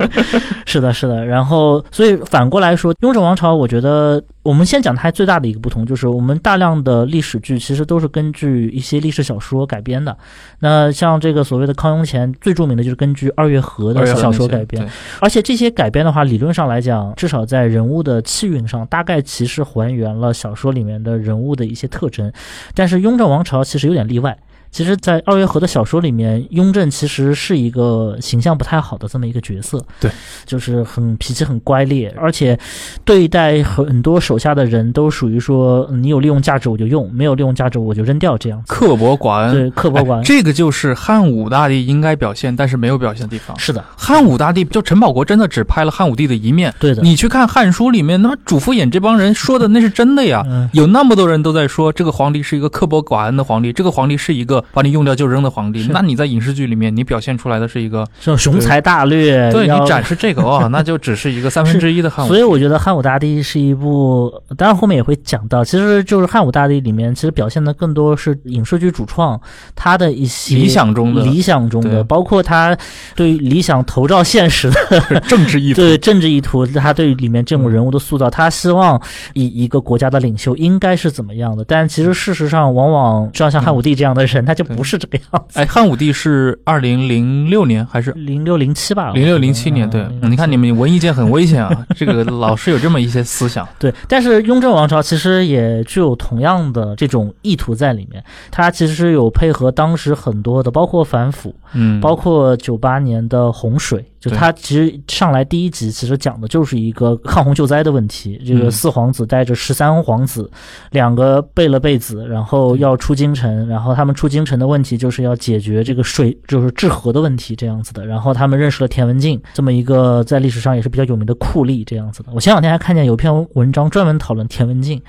是的，是的。然后，所以反过来说，雍正王朝，我觉得我们先讲它最大的一个不同，就是我们大量的历史剧其实都是根据一些历史小说改编的。那像这个所谓的康雍乾，最著名的就是根据二月河的小说改编。而且这些改编的话，理论上来讲，至少在人物的气韵上，大概其实还原了小说里面的人物的一些特征。但是雍正王朝其实有点例外。其实，在二月河的小说里面，雍正其实是一个形象不太好的这么一个角色。对，就是很脾气很乖戾，而且对待很多手下的人都属于说，你有利用价值我就用，没有利用价值我就扔掉这样。刻薄寡恩，对，刻薄寡恩，这个就是汉武大帝应该表现，但是没有表现的地方。是的，汉武大帝就陈宝国真的只拍了汉武帝的一面。对的，你去看《汉书》里面，那主父偃这帮人说的那是真的呀。有那么多人都在说，这个皇帝是一个刻薄寡恩的皇帝，这个皇帝是一个把你用掉就扔。的皇帝，那你在影视剧里面，你表现出来的是一个这种雄才大略，对你展示这个哦，那就只是一个三分之一的汉武。所以我觉得汉武大帝是一部，当然后面也会讲到，其实就是汉武大帝里面，其实表现的更多是影视剧主创他的一些理想中的理想中的，包括他对理想投照现实的政治意图，对政治意图，他对里面这种人物的塑造，他希望以一个国家的领袖应该是怎么样的，但其实事实上，往往就像汉武帝这样的人，他就不是这个样子。哎，汉武帝是二零零六年还是零六零七吧？零六零七年，对，你看你们文艺界很危险啊，这个老是有这么一些思想。对，但是雍正王朝其实也具有同样的这种意图在里面，他其实有配合当时很多的，包括反腐，嗯，包括九八年的洪水。就他其实上来第一集其实讲的就是一个抗洪救灾的问题。这个四皇子带着十三皇子，两个贝勒贝子，然后要出京城，然后他们出京城的问题就是要解决这个水，就是治河的问题这样子的。然后他们认识了田文镜这么一个在历史上也是比较有名的酷吏这样子的。我前两天还看见有篇文章专门讨论田文镜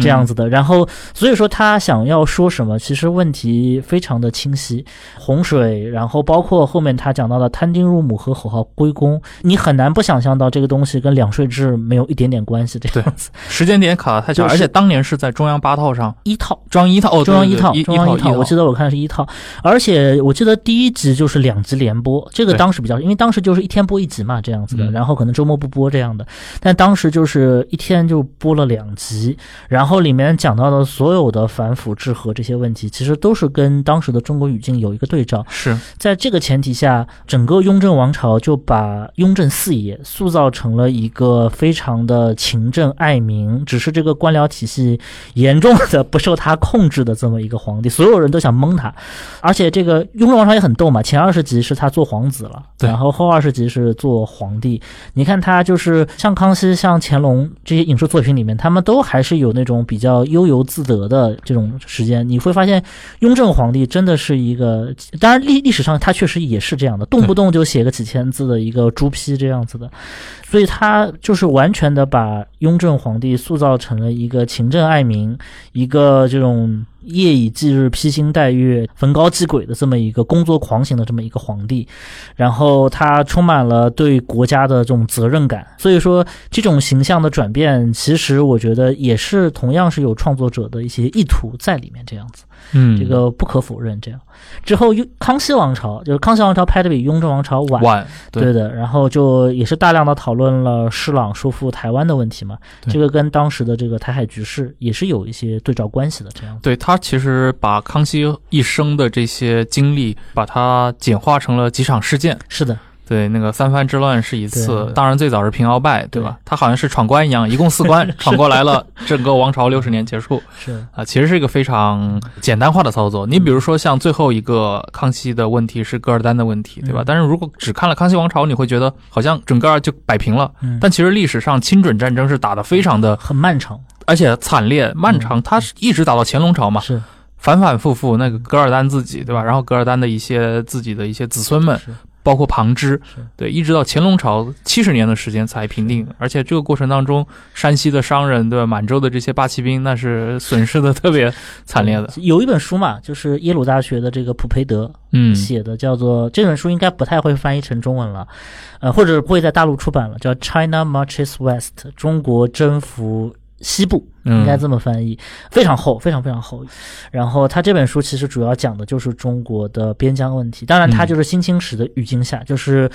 这样子的。然后所以说他想要说什么，其实问题非常的清晰。洪水，然后包括后面他讲到的摊丁入。母和口号归公，你很难不想象到这个东西跟两税制没有一点点关系这样子。时间点卡的太巧，而且当年是在中央八套上一套，中央一套，中央一套，中央一套。我记得我看是一套，而且我记得第一集就是两集连播，这个当时比较，因为当时就是一天播一集嘛，这样子的，然后可能周末不播这样的，但当时就是一天就播了两集，然后里面讲到的所有的反腐治和这些问题，其实都是跟当时的中国语境有一个对照。是在这个前提下，整个雍正。王朝就把雍正四爷塑造成了一个非常的勤政爱民，只是这个官僚体系严重的不受他控制的这么一个皇帝，所有人都想蒙他。而且这个雍正王朝也很逗嘛，前二十集是他做皇子了，然后后二十集是做皇帝。你看他就是像康熙、像乾隆这些影视作品里面，他们都还是有那种比较悠游自得的这种时间。你会发现雍正皇帝真的是一个，当然历历史上他确实也是这样的，动不动就写写个。几千字的一个朱批这样子的，所以他就是完全的把雍正皇帝塑造成了一个勤政爱民，一个这种夜以继日、披星戴月、逢高继鬼的这么一个工作狂型的这么一个皇帝，然后他充满了对国家的这种责任感，所以说这种形象的转变，其实我觉得也是同样是有创作者的一些意图在里面这样子。嗯，这个不可否认。这样之后，雍康熙王朝就是康熙王朝拍的比雍正王朝晚，晚对的。然后就也是大量的讨论了施琅收复台湾的问题嘛。这个跟当时的这个台海局势也是有一些对照关系的。这样，对他其实把康熙一生的这些经历，把它简化成了几场事件。是的。对，那个三藩之乱是一次，当然最早是平鳌拜，对。吧？他好像是闯关一样，一共四关，闯过来了，整个王朝六十年结束。是。啊，其实是一个非常简单化的操作。你比如说像最后一个康熙的问题是噶尔丹的问题，对吧？嗯但是如果只看了康熙王朝，你会觉得好像整个就摆平了，嗯，但其实历史上清准战争是打得非常的，很漫长，而且惨烈漫长，他是一直打到乾隆朝嘛，是。反反复复，那个噶尔丹自己，对吧？然后噶尔丹的一些自己的一些子孙们，是包括旁支，对，一直到乾隆朝七十年的时间才平定，而且这个过程当中，山西的商人，对吧？满洲的这些八旗兵，那是 损失的特别惨烈的。有一本书嘛，就是耶鲁大学的这个普培德嗯，写的，叫做这本书应该不太会翻译成中文了，呃，或者不会在大陆出版了，叫《China Marches West》，中国征服西部，应该嗯这么翻译，非常厚，非常非常厚。然后他这本书其实主要讲的就是中国的边疆问题，当然他嗯就是新清史的语境下，就是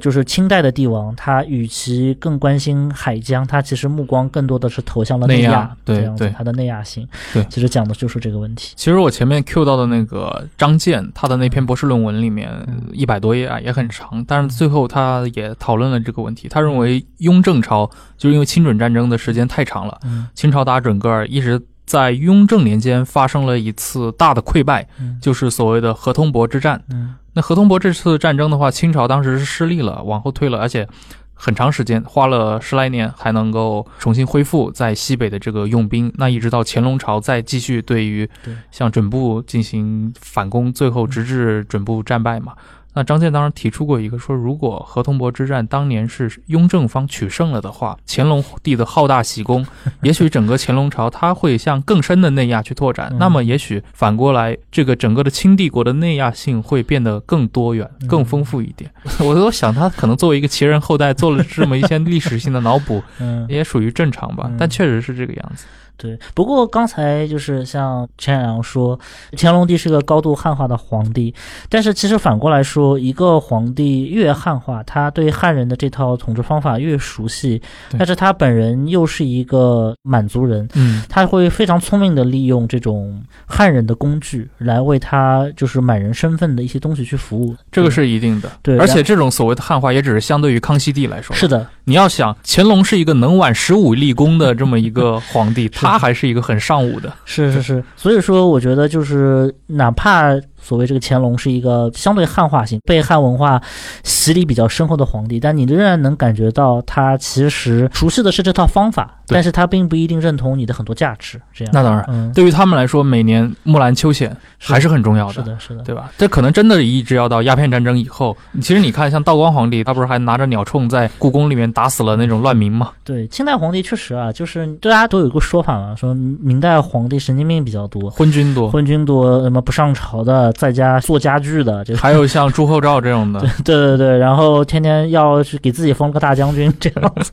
就是清代的帝王，他与其更关心海疆，他其实目光更多的是投向了亚内亚，对对他的内亚性，对其实讲的就是这个问题。其实我前面 Q 到的那个张健，他的那篇博士论文里面嗯一百多页啊，也很长，但是最后他也讨论了这个问题。他认为雍正朝就是因为清准战争的时间太长了，嗯清朝打准噶尔一直在雍正年间发生了一次大的溃败，嗯就是所谓的河通博之战。嗯那河通博这次战争的话，清朝当时是失利了，往后退了，而且很长时间，花了十来年，还能够重新恢复在西北的这个用兵。那一直到乾隆朝再继续对于对向准部进行反攻，最后直至准部战败嘛。那张健当时提出过一个说，如果河通博之战当年是雍正方取胜了的话，乾隆帝的好大喜功，也许整个乾隆朝他会向更深的内亚去拓展。嗯那么也许反过来，这个整个的清帝国的内亚性会变得更多元、嗯更丰富一点。我都想他可能作为一个旗人后代做了这么一些历史性的脑补，嗯，也属于正常吧嗯。但确实是这个样子。对，不过刚才就是像陈海洋说，乾隆帝是个高度汉化的皇帝，但是其实反过来说，一个皇帝越汉化，他对汉人的这套统治方法越熟悉，但是他本人又是一个满族人，嗯，他会非常聪明的利用这种汉人的工具来为他就是满人身份的一些东西去服务。这个是一定的。对而且这种所谓的汉化，也只是相对于康熙帝来说。是的，你要想，乾隆是一个能挽十五立功的这么一个皇帝，他 他还是一个很尚武的。是是是，所以说我觉得就是哪怕所谓这个乾隆是一个相对汉化型、被汉文化洗礼比较深厚的皇帝，但你仍然能感觉到他其实熟悉的是这套方法，但是他并不一定认同你的很多价值。这样，那当然，嗯，对于他们来说，每年木兰秋显还是很重要的是的，是的，对吧？这可能真的一直要到鸦片战争以后。其实你看，像道光皇帝，他不是还拿着鸟铳在故宫里面打死了那种乱民吗？对，清代皇帝确实啊，就是大家都有一个说法嘛，说明代皇帝神经病比较多。昏君多，昏君多，什么不上朝的，在家做家具的，这个还有像朱厚照这种的，对对对，然后天天要去给自己封个大将军这样子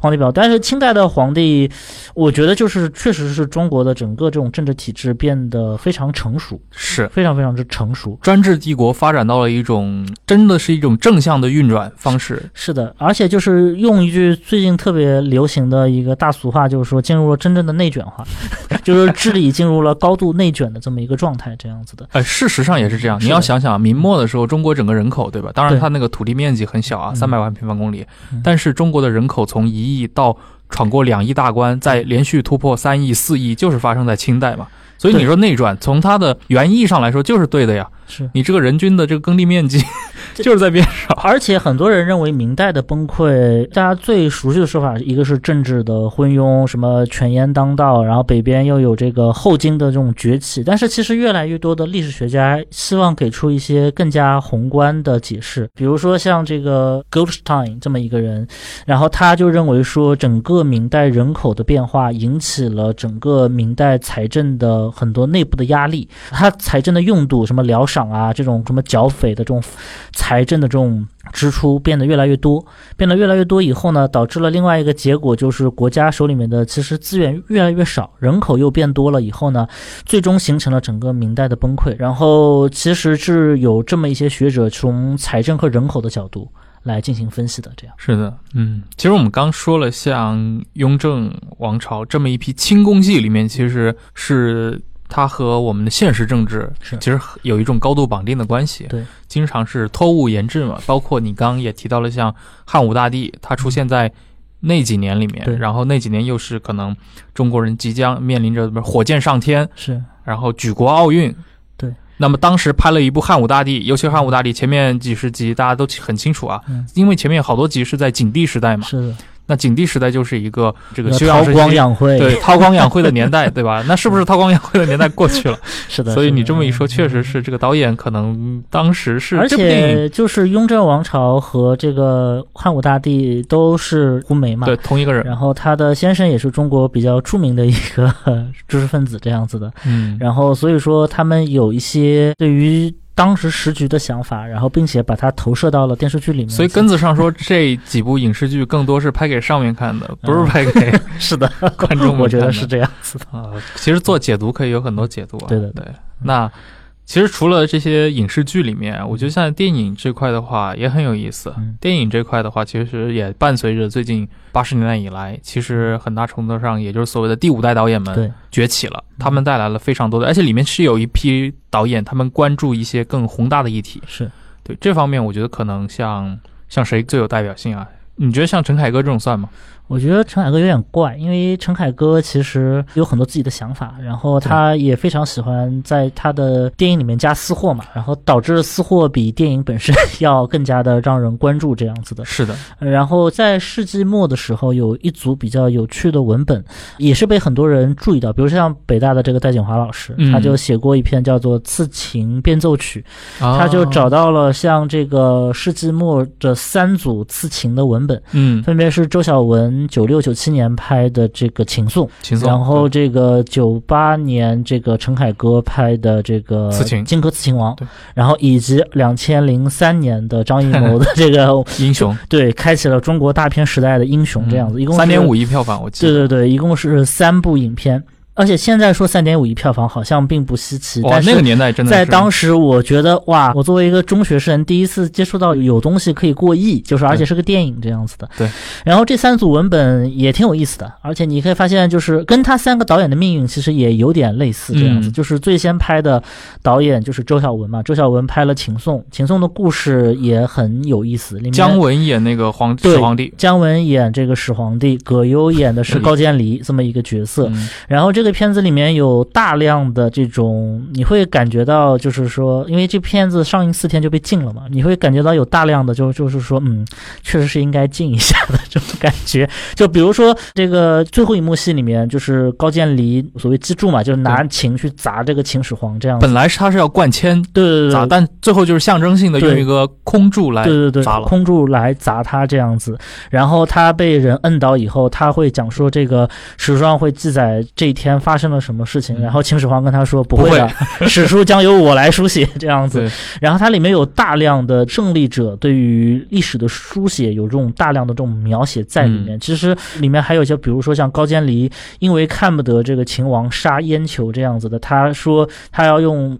皇帝表。但是清代的皇帝，我觉得就是确实是中国的整个这种政治体制变得非常成熟，是非常非常之成熟。专制帝国发展到了一种真的是一种正向的运转方式。是的，而且就是用一句最近特别流行的一个大俗话，就是说进入了真正的内卷化，就是治理进入了高度内卷的这么一个状态，这样子的。呃，事实上也是这样。你要想想，明末的时候，中国整个人口，对吧？当然，它那个土地面积很小啊，嗯三百万平方公里嗯，但是中国的人口从一亿到闯过两亿大关，再连续突破三亿、四亿，就是发生在清代嘛。所以你说内转，从它的原意上来说就是对的呀。是，你这个人均的这个耕地面积 就是在变少。而且很多人认为明代的崩溃，大家最熟悉的说法，一个是政治的昏庸，什么权阉当道，然后北边又有这个后金的这种崛起。但是其实越来越多的历史学家希望给出一些更加宏观的解释，比如说像这个 Goldstein 这么一个人，然后他就认为说，整个明代人口的变化引起了整个明代财政的很多内部的压力，他财政的用度，什么疗赏啊，这种什么剿匪的这种财政的这种支出变得越来越多，变得越来越多以后呢，导致了另外一个结果，就是国家手里面的其实资源越来越少，人口又变多了以后呢，最终形成了整个明代的崩溃。然后其实是有这么一些学者从财政和人口的角度来进行分析的，这样。是的，嗯，其实我们刚说了，像雍正王朝这么一批清宫戏里面，其实是它和我们的现实政治是其实有一种高度绑定的关系。对，经常是托物言志嘛。包括你刚刚也提到了，像汉武大帝，他出现在那几年里面，对然后那几年又是可能中国人即将面临着火箭上天，是然后举国奥运。对。那么当时拍了一部《汉武大帝》，尤其是《汉武大帝》前面几十集，大家都很清楚啊，嗯因为前面好多集是在景帝时代嘛。是的，那景帝时代就是一个这个韬光养晦，对韬光养晦的年代，对吧？那是不是韬光养晦的年代过去了？是的。所以你这么一说，嗯确实是这个导演可能当时是而且就是雍正王朝和这个汉武大帝都是胡梅嘛，对同一个人，然后他的先生也是中国比较著名的一个 知识分子这样子的，嗯，然后所以说他们有一些对于当时时局的想法，然后并且把它投射到了电视剧里面。所以根子上说，这几部影视剧更多是拍给上面看的，不是嗯拍给 是的，观众们 我觉得是这样子的。啊。其实做解读可以有很多解读啊。对的对。那其实除了这些影视剧里面，我觉得像电影这块的话也很有意思。嗯电影这块的话，其实也伴随着最近八十年代以来，其实很大程度上也就是所谓的第五代导演们，崛起了，他们带来了非常多的，而且里面是有一批导演，他们关注一些更宏大的议题。是对这方面，我觉得可能像像谁最有代表性啊？你觉得像陈凯歌这种算吗？我觉得陈凯歌有点怪，因为陈凯歌其实有很多自己的想法，然后他也非常喜欢在他的电影里面加私货嘛，然后导致私货比电影本身 要更加的让人关注这样子的。是的，然后在世纪末的时候，有一组比较有趣的文本，也是被很多人注意到，比如像北大的这个戴锦华老师，嗯他就写过一篇叫做《刺秦变奏曲》，他他就找到了像这个世纪末的三组刺秦的文本。嗯，分别是周晓文九六九七年拍的这个《情颂》，然后这个九八年这个陈凯歌拍的这个荆轲刺秦王对》，然后以及两千零三年的张艺谋的这个 英雄对，开启了中国大片时代的英雄这样子，一共三点五亿，亿票房，我记得。对对对，一共是三部影片。而且现在说三点五亿票房好像并不稀奇，哇，但是那个年代真的在当时，我觉得哇，我作为一个中学生，第一次接触到有东西可以过亿，就是而且是个电影这样子的。对。然后这三组文本也挺有意思的，而且你可以发现，就是跟他三个导演的命运其实也有点类似这样子。嗯就是最先拍的导演就是周晓文嘛，周晓文拍了《秦颂》，《秦颂》的故事也很有意思，里面姜文演那个皇对始皇帝，姜文演这个始皇帝，葛优演的是高渐离这么一个角色。嗯然后这个片子里面有大量的这种，你会感觉到就是说，因为这片子上映四天就被禁了嘛，你会感觉到有大量的就就是说，嗯，确实是应该禁一下的这种感觉。就比如说这个最后一幕戏里面，就是高渐离所谓击筑嘛，就是拿琴去砸这个秦始皇这样。本来是他是要灌铅对对对砸，对。但最后就是象征性的用一个空柱来对对对，砸了。空柱来砸他这样子，然后他被人摁倒以后，他会讲说这个史书上会记载这一天发生了什么事情，嗯然后秦始皇跟他说不不会的，史书将由我来书写 这样子。然后它里面有大量的胜利者对于历史的书写，有这种大量的这种描写在里面。其实里面还有一些，比如说像高渐离，因为看不得这个秦王杀燕囚这样子的，他说他要用。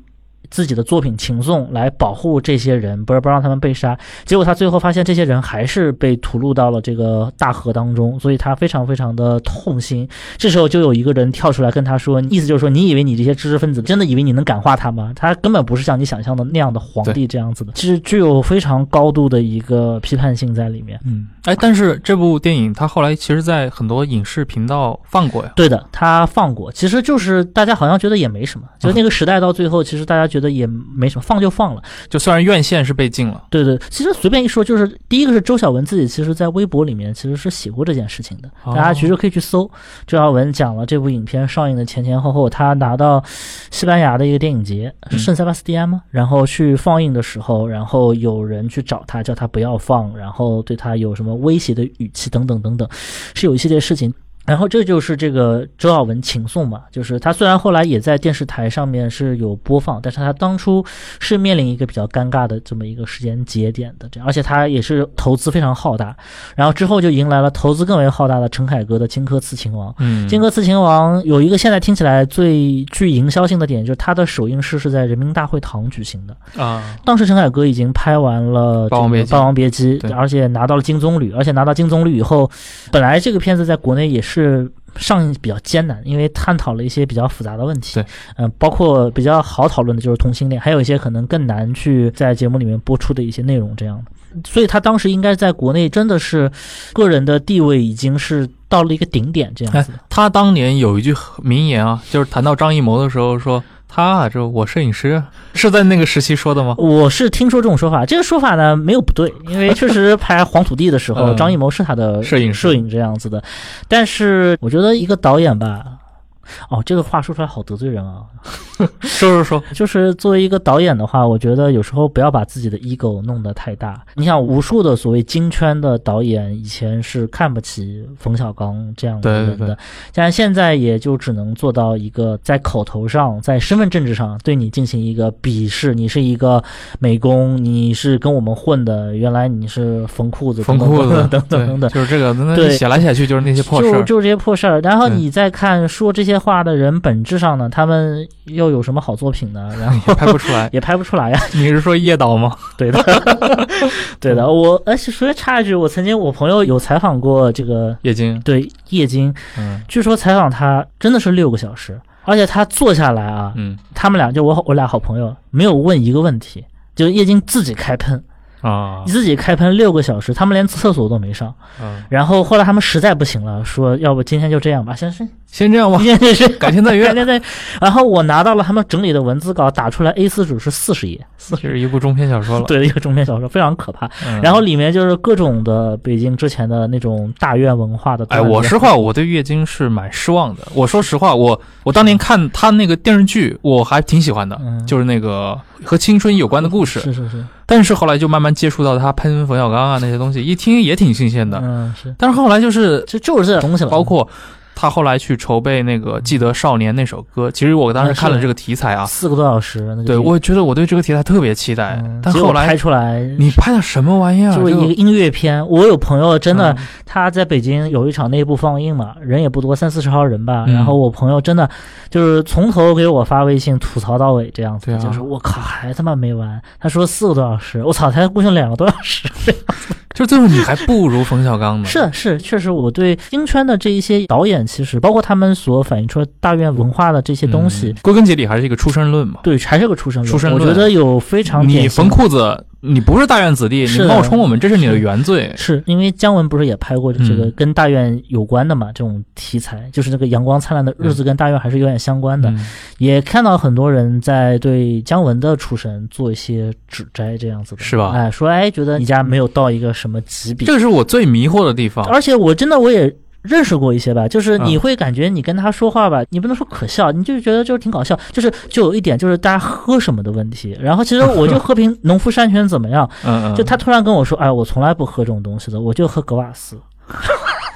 自己的作品《情颂》来保护这些人，不是不让他们被杀。结果他最后发现，这些人还是被吐露到了这个大河当中，所以他非常非常的痛心。这时候就有一个人跳出来跟他说，意思就是说，你以为你这些知识分子真的以为你能感化他吗？他根本不是像你想象的那样的皇帝这样子的，其实具有非常高度的一个批判性在里面。嗯，哎，但是这部电影它后来其实，在很多影视频道放过呀。对的，他放过，其实就是大家好像觉得也没什么，就那个时代到最后，其实大家觉得也没什么，放就放了。就虽然院线是被禁了，对对，其实随便一说，就是第一个是周晓文自己，其实在微博里面其实是写过这件事情的，哦大家其实可以去搜。周晓文讲了这部影片上映的前前后后，他拿到西班牙的一个电影节，是嗯圣塞巴斯蒂安吗？然后去放映的时候，然后有人去找他，叫他不要放，然后对他有什么威胁的语气等等等等，是有一系列事情。然后这就是这个周耀文情颂嘛，就是他虽然后来也在电视台上面是有播放，但是他当初是面临一个比较尴尬的这么一个时间节点的，这，而且他也是投资非常浩大，然后之后就迎来了投资更为浩大的陈凯歌的《荆轲刺秦王》。嗯，《荆轲刺秦王》有一个现在听起来最具营销性的点，就是它的首映式是在人民大会堂举行的。啊，当时陈凯歌已经拍完了霸王别姬霸王别姬而且拿到了金棕榈，而且拿到金棕榈以后，本来这个片子在国内也是上映比较艰难，因为探讨了一些比较复杂的问题。对，嗯、包括比较好讨论的就是同性恋，还有一些可能更难去在节目里面播出的一些内容这样的。所以他当时应该在国内真的是个人的地位已经是到了一个顶点这样。他当年有一句名言啊，就是谈到张艺谋的时候说。他啊，这我摄影师是在那个时期说的吗？我是听说这种说法，这个说法呢没有不对，因为 确实拍《黄土地》的时候，嗯张艺谋是他的摄影师摄影这样子的。但是我觉得一个导演吧，哦，这个话说出来好得罪人啊。说 说说，就是作为一个导演的话，我觉得有时候不要把自己的 ego 弄得太大。你想，无数的所谓金圈的导演以前是看不起冯小刚这样的人的，对对对但现在也就只能做到一个在口头上、在身份政治上对你进行一个鄙视。你是一个美工，你是跟我们混的，原来你是缝裤子、缝裤子等等等等。就是这个，那对写来写去就是那些破事儿。就是这些破事儿，然后你再看说这些话的人，本质上呢，他们又有什么好作品呢？然后也拍不出来，也拍不出来呀。你是说叶导吗？对的，对的。我而且说插一句，我曾经我朋友有采访过这个叶金，对叶金，嗯据说采访他真的是六个小时，而且他坐下来啊，嗯他们俩就我我俩好朋友没有问一个问题，就是叶金自己开喷，啊自己开喷六个小时，他们连厕所都没上。嗯，然后后来他们实在不行了，说要不今天就这样吧，先先先这样吧 改天再约改。天再。然后我拿到了他们整理的文字稿，打出来 A 四纸是四十页，这是一部中篇小说了。对，一个中篇小说，非常可怕。嗯，然后里面就是各种的北京之前的那种大院文化的哎。我实话，我对月经是蛮失望的。我说实话，我我当年看他那个电视剧，我还挺喜欢的，嗯就是那个和青春有关的故事。是是是，但是后来就慢慢接触到他喷冯小刚啊那些东西，一听也挺新鲜的。嗯是，但是后来就是就就是这东西了。包括他后来去筹备那个《记得少年》那首歌，其实我当时看了这个题材啊，四个多小时，那个对我觉得我对这个题材特别期待，嗯但后来拍出来你拍的什么玩意儿？就是一个音乐片。我有朋友真的嗯他在北京有一场内部放映嘛，人也不多，三四十号人吧。嗯然后我朋友真的就是从头给我发微信吐槽到尾这样子，啊就是我靠还他妈没完。他说四个多小时，我操，才过去两个多小时。就最后你还不如冯小刚呢。是是，确实我对京圈的这一些导演，其实包括他们所反映出大院文化的这些东西，嗯归根结底还是一个出身论嘛。对，还是个出身论。出身论我觉得有非常你缝裤子，你不是大院子弟，你冒充我们，这是你的原罪。是因为姜文不是也拍过这个嗯跟大院有关的嘛？这种题材就是那个阳光灿烂的日子跟大院还是有点相关的。嗯也看到很多人在对姜文的出身做一些指摘，这样子的，是吧哎，说哎，觉得你家没有到一个什么级别这，是我最迷惑的地方。而且我真的我也。认识过一些吧，就是你嗯会感觉你跟他说话吧，你不能说可笑，你就觉得就是挺搞笑，就是就有一点就是大家喝什么的问题。然后其实我就喝瓶农夫山泉怎么样？嗯嗯，就他突然跟我说，哎，我从来不喝这种东西的，我就喝格瓦斯。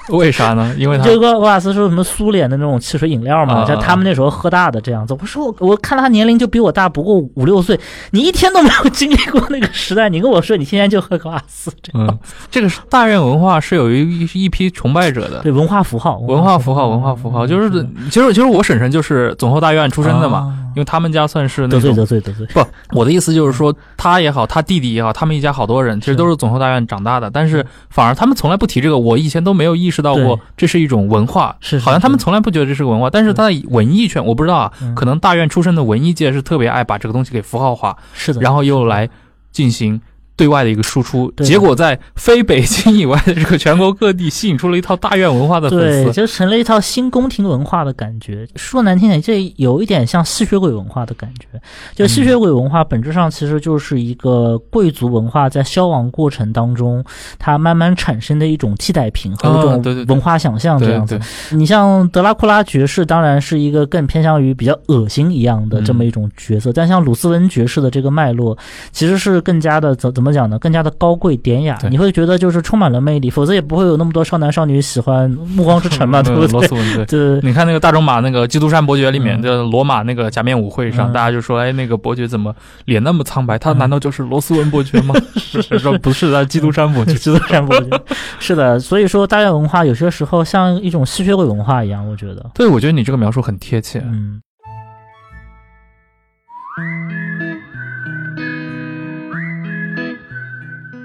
为啥呢？因为他这个格瓦斯说什么苏联的那种汽水饮料嘛，啊就他们那时候喝大的这样子。我说我我看他年龄就比我大不过五六岁，你一天都没有经历过那个时代，你跟我说你天天就喝格瓦斯，这样、嗯，这个是大院文化是有一一批崇拜者的。对文化符号，文化符号，文化符号，就是其实其实我婶婶就是总后大院出身的嘛，啊因为他们家算是那得罪种得罪得罪，不，我的意思就是说，他也好，他弟弟也好，他们一家好多人其实都是总后大院长大的，但是反而他们从来不提这个。我以前都没有意识到过这是一种文化，是是好像他们从来不觉得这是个文化，但是他在文艺圈，我不知道啊，嗯可能大院出身的文艺界是特别爱把这个东西给符号化，是的，然后又来进行。对外的一个输出，对结果在非北京以外的这个全国各地吸引出了一套大院文化的粉对，就成了一套新宫廷文化的感觉。说难听点，这有一点像吸血鬼文化的感觉。就吸血鬼文化本质上其实就是一个贵族文化在消亡过程当中，它慢慢产生的一种替代品和一种对文化想象这样子。对，你像德拉库拉爵士，当然是一个更偏向于比较恶心一样的这么一种角色，但像鲁斯文爵士的这个脉络，其实是更加的怎怎么讲呢？更加的高贵典雅，你会觉得就是充满了魅力，否则也不会有那么多少男少女喜欢《暮光之城》嘛，对不对？罗斯文对。对你看那个大仲马那个《基督山伯爵》里面嗯的罗马那个假面舞会上，嗯大家就说：“哎，那个伯爵怎么脸那么苍白？他难道就是罗斯文伯爵吗？” 是说不是的，基督山伯爵。基督山伯爵，是的，所以说大家文化有些时候像一种吸血鬼文化一样，我觉得，对，我觉得你这个描述很贴切。嗯。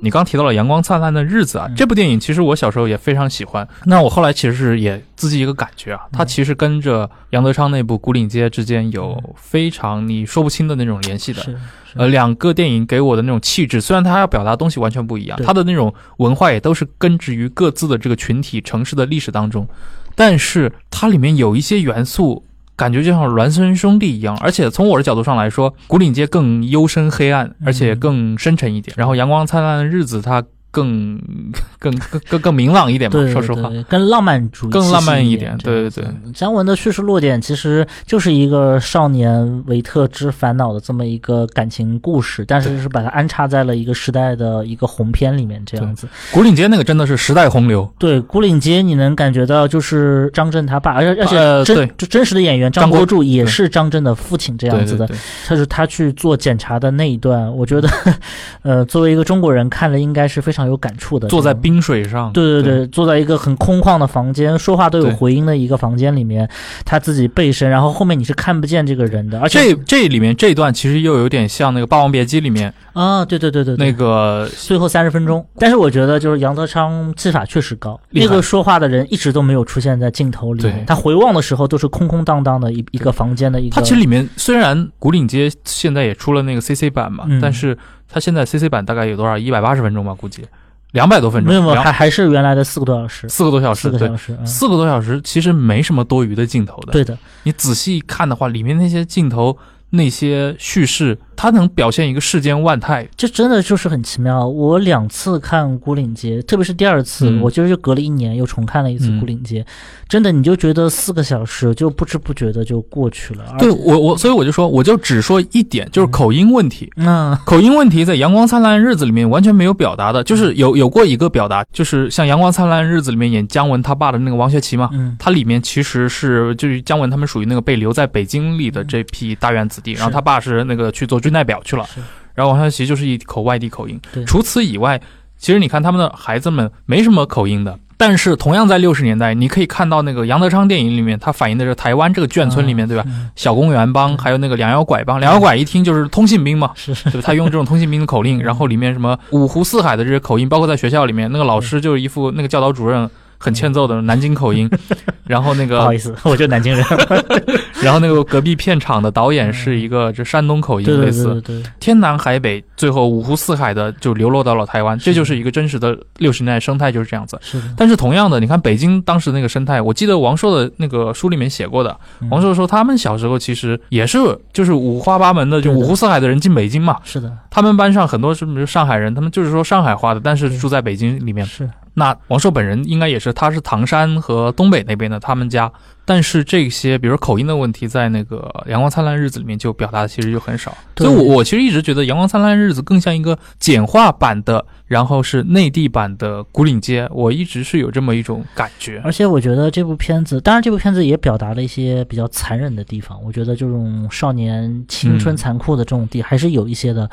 你刚提到了《阳光灿烂的日子》啊，这部电影其实我小时候也非常喜欢。那我后来其实是也自己一个感觉啊，它其实跟着杨德昌那部《古岭街》之间有非常你说不清的那种联系的。是呃，两个电影给我的那种气质，虽然它要表达的东西完全不一样，它的那种文化也都是根植于各自的这个群体、城市的历史当中，但是它里面有一些元素，感觉就像孪生兄弟一样。而且从我的角度上来说，古岭街更幽深黑暗，而且更深沉一点。然后阳光灿烂的日子，它更 更更更更明朗一点吧。对，说实话，更浪漫主义，更浪漫一点对对对姜文的叙事落点其实就是一个少年维特之烦恼的这么一个感情故事，但是是把它安插在了一个时代的一个红片里面，这样子。古岭街那个真的是时代洪流。对，古岭街你能感觉到就是张震他爸，而且而且真、就真实的演员张国柱也是张震的父亲这样子的。他是他去做检查的那一段，我觉得，呃，作为一个中国人看了应该是非常有感触的。坐在冰水上，对对对，坐在一个很空旷的房间，说话都有回音的一个房间里面，他自己背身，然后后面你是看不见这个人的，而且这这里面这一段其实又有点像那个《霸王别姬》里面啊，对对对对对，那个最后三十分钟，但是我觉得就是杨德昌技法确实高，那个说话的人一直都没有出现在镜头里面，他回望的时候都是空空荡荡的一一个房间的一个，他其实里面虽然古岭街现在也出了那个 CC 版嘛，嗯但是它现在 CC 版大概有多少？一百八十分钟吧，估计两百多分钟，没有没有，两还还是原来的四个多小时，四个多小时，对四个小，时，嗯四个多小时其实没什么多余的镜头的。对的，你仔细看的话，里面那些镜头、那些叙事，它能表现一个世间万态。这真的就是很奇妙。我两次看《孤岭街》，特别是第二次，嗯我就是隔了一年又重看了一次嗯《古岭街》，真的你就觉得四个小时就不知不觉的就过去了。对我，我所以我就说，我就只说一点，就是口音问题。嗯口音问题在《阳光灿烂的日子》里面完全没有表达的，就是有有过一个表达，就是像《阳光灿烂日子》里面演姜文他爸的那个王学圻嘛，嗯他里面其实是就是姜文他们属于那个被留在北京里的这批大院子弟，然后他爸是那个去做军代表去了，然后王学圻就是一口外地口音。除此以外，其实你看他们的孩子们没什么口音的。但是同样在六十年代，你可以看到那个杨德昌电影里面，他反映的是台湾这个眷村里面，对吧？嗯小公园帮，还有那个两摇拐帮，两摇拐一听就是通信兵嘛，对吧？他用这种通信兵的口令，然后里面什么五湖四海的这些口音，包括在学校里面，那个老师就是一副那个教导主任很欠揍的南京口音，然后那个不好意思，我就南京人。然后那个隔壁片场的导演是一个就山东口音，类似对对，天南海北，最后五湖四海的就流落到了台湾，这就是一个真实的六十年代生态就是这样子。是的。但是同样的，你看北京当时那个生态，我记得王朔的那个书里面写过的，嗯王朔说他们小时候其实也是就是五花八门的，就五湖四海的人进北京嘛。是的，他们班上很多是比如上海人，他们就是说上海话的，但是住在北京里面。是那王朔本人应该也是，他是唐山和东北那边的他们家，但是这些比如口音的问题，在那个《阳光灿烂日子》里面就表达的其实就很少。所以我我其实一直觉得《阳光灿烂日子》更像一个简化版的，然后是内地版的《古岭街》，我一直是有这么一种感觉。而且我觉得这部片子，当然这部片子也表达了一些比较残忍的地方。我觉得这种少年青春嗯残酷的这种地还是有一些的。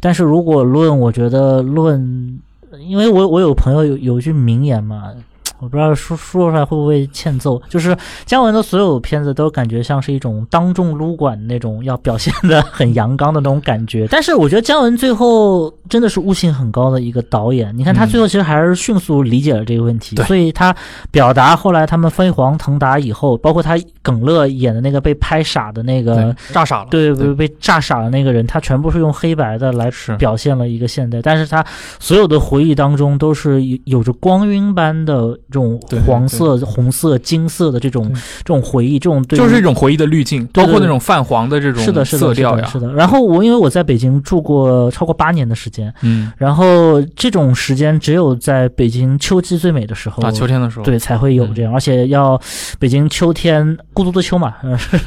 但是如果论，我觉得论，因为我我有朋友有有一句名言嘛，我不知道说说出来会不会欠揍。就是姜文的所有片子都感觉像是一种当众撸管那种，要表现的很阳刚的那种感觉。但是我觉得姜文最后真的是悟性很高的一个导演。你看他最后其实还是迅速理解了这个问题，对所以他表达后来他们飞黄腾达以后，包括他耿乐演的那个被拍傻的那个，炸傻了。对被被炸傻的那个人，他全部是用黑白的来表现了一个现代，但是他所有的回忆当中都是有有着光晕般的这种黄色、红色、金色的这种这种回忆，这种对就是一种回忆的滤镜，包括那种泛黄的这种是的，是的，色调呀。是的，然后我因为我在北京住过超过八年的时间，嗯，然后这种时间只有在北京秋季最美的时候，啊，秋天的时候，对才会有这样，而且要北京秋天孤独的秋嘛，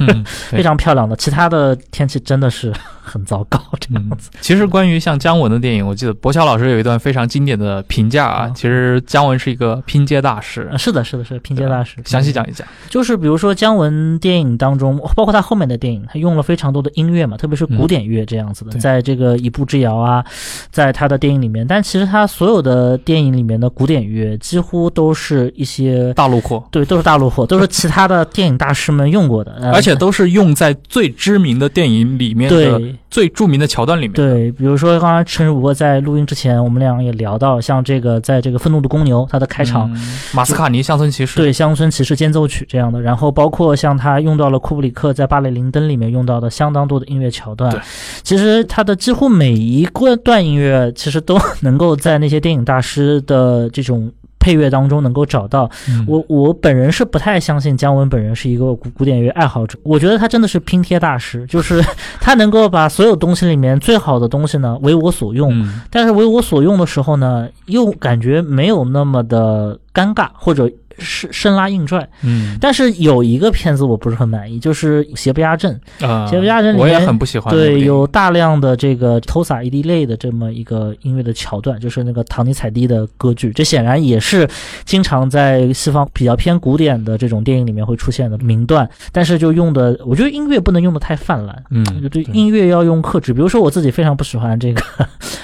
非常漂亮的，其他的天气真的是很糟糕 这样嗯子。，其实关于像姜文的电影，我记得博乔老师有一段非常经典的评价啊。嗯其实姜文是一个拼接大师呃，是的，是的，是的拼接大师。详细讲一讲。就是比如说姜文电影当中，包括他后面的电影，他用了非常多的音乐嘛，特别是古典乐这样子的，嗯在这个《一步之遥》啊，在他的电影里面，但其实他所有的电影里面的古典乐几乎都是一些。大陆货，对，都是大陆货，都是其他的电影大师们用过的，呃而且都是用在最知名的电影里面的对最著名的桥段里面。，对，比如说刚才陈主播在录音之前，我们俩也聊到，像这个在这个《愤怒的公牛》它的开场，嗯马斯卡尼乡村骑士，对《乡村骑士间奏曲》这样的，然后包括像他用到了库布里克在《巴雷林登》里面用到的相当多的音乐桥段对。其实他的几乎每一个段音乐，其实都能够在那些电影大师的这种。配乐当中能够找到嗯我，我本人是不太相信姜文本人是一个古古典乐爱好者。我觉得他真的是拼贴大师，就是他能够把所有东西里面最好的东西呢为我所用，嗯但是为我所用的时候呢，又感觉没有那么的尴尬，或者是生拉硬拽。嗯但是有一个片子我不是很满意，就是《邪不压正》。啊，邪不压正我也很不喜欢对，有大量的这个偷洒一滴泪的这么一个音乐的桥段，就是那个唐尼采蒂的歌剧，这显然也是经常在西方比较偏古典的这种电影里面会出现的名段，但是就用的，我觉得音乐不能用的太泛滥。嗯就对音乐要用克制，比如说我自己非常不喜欢这个，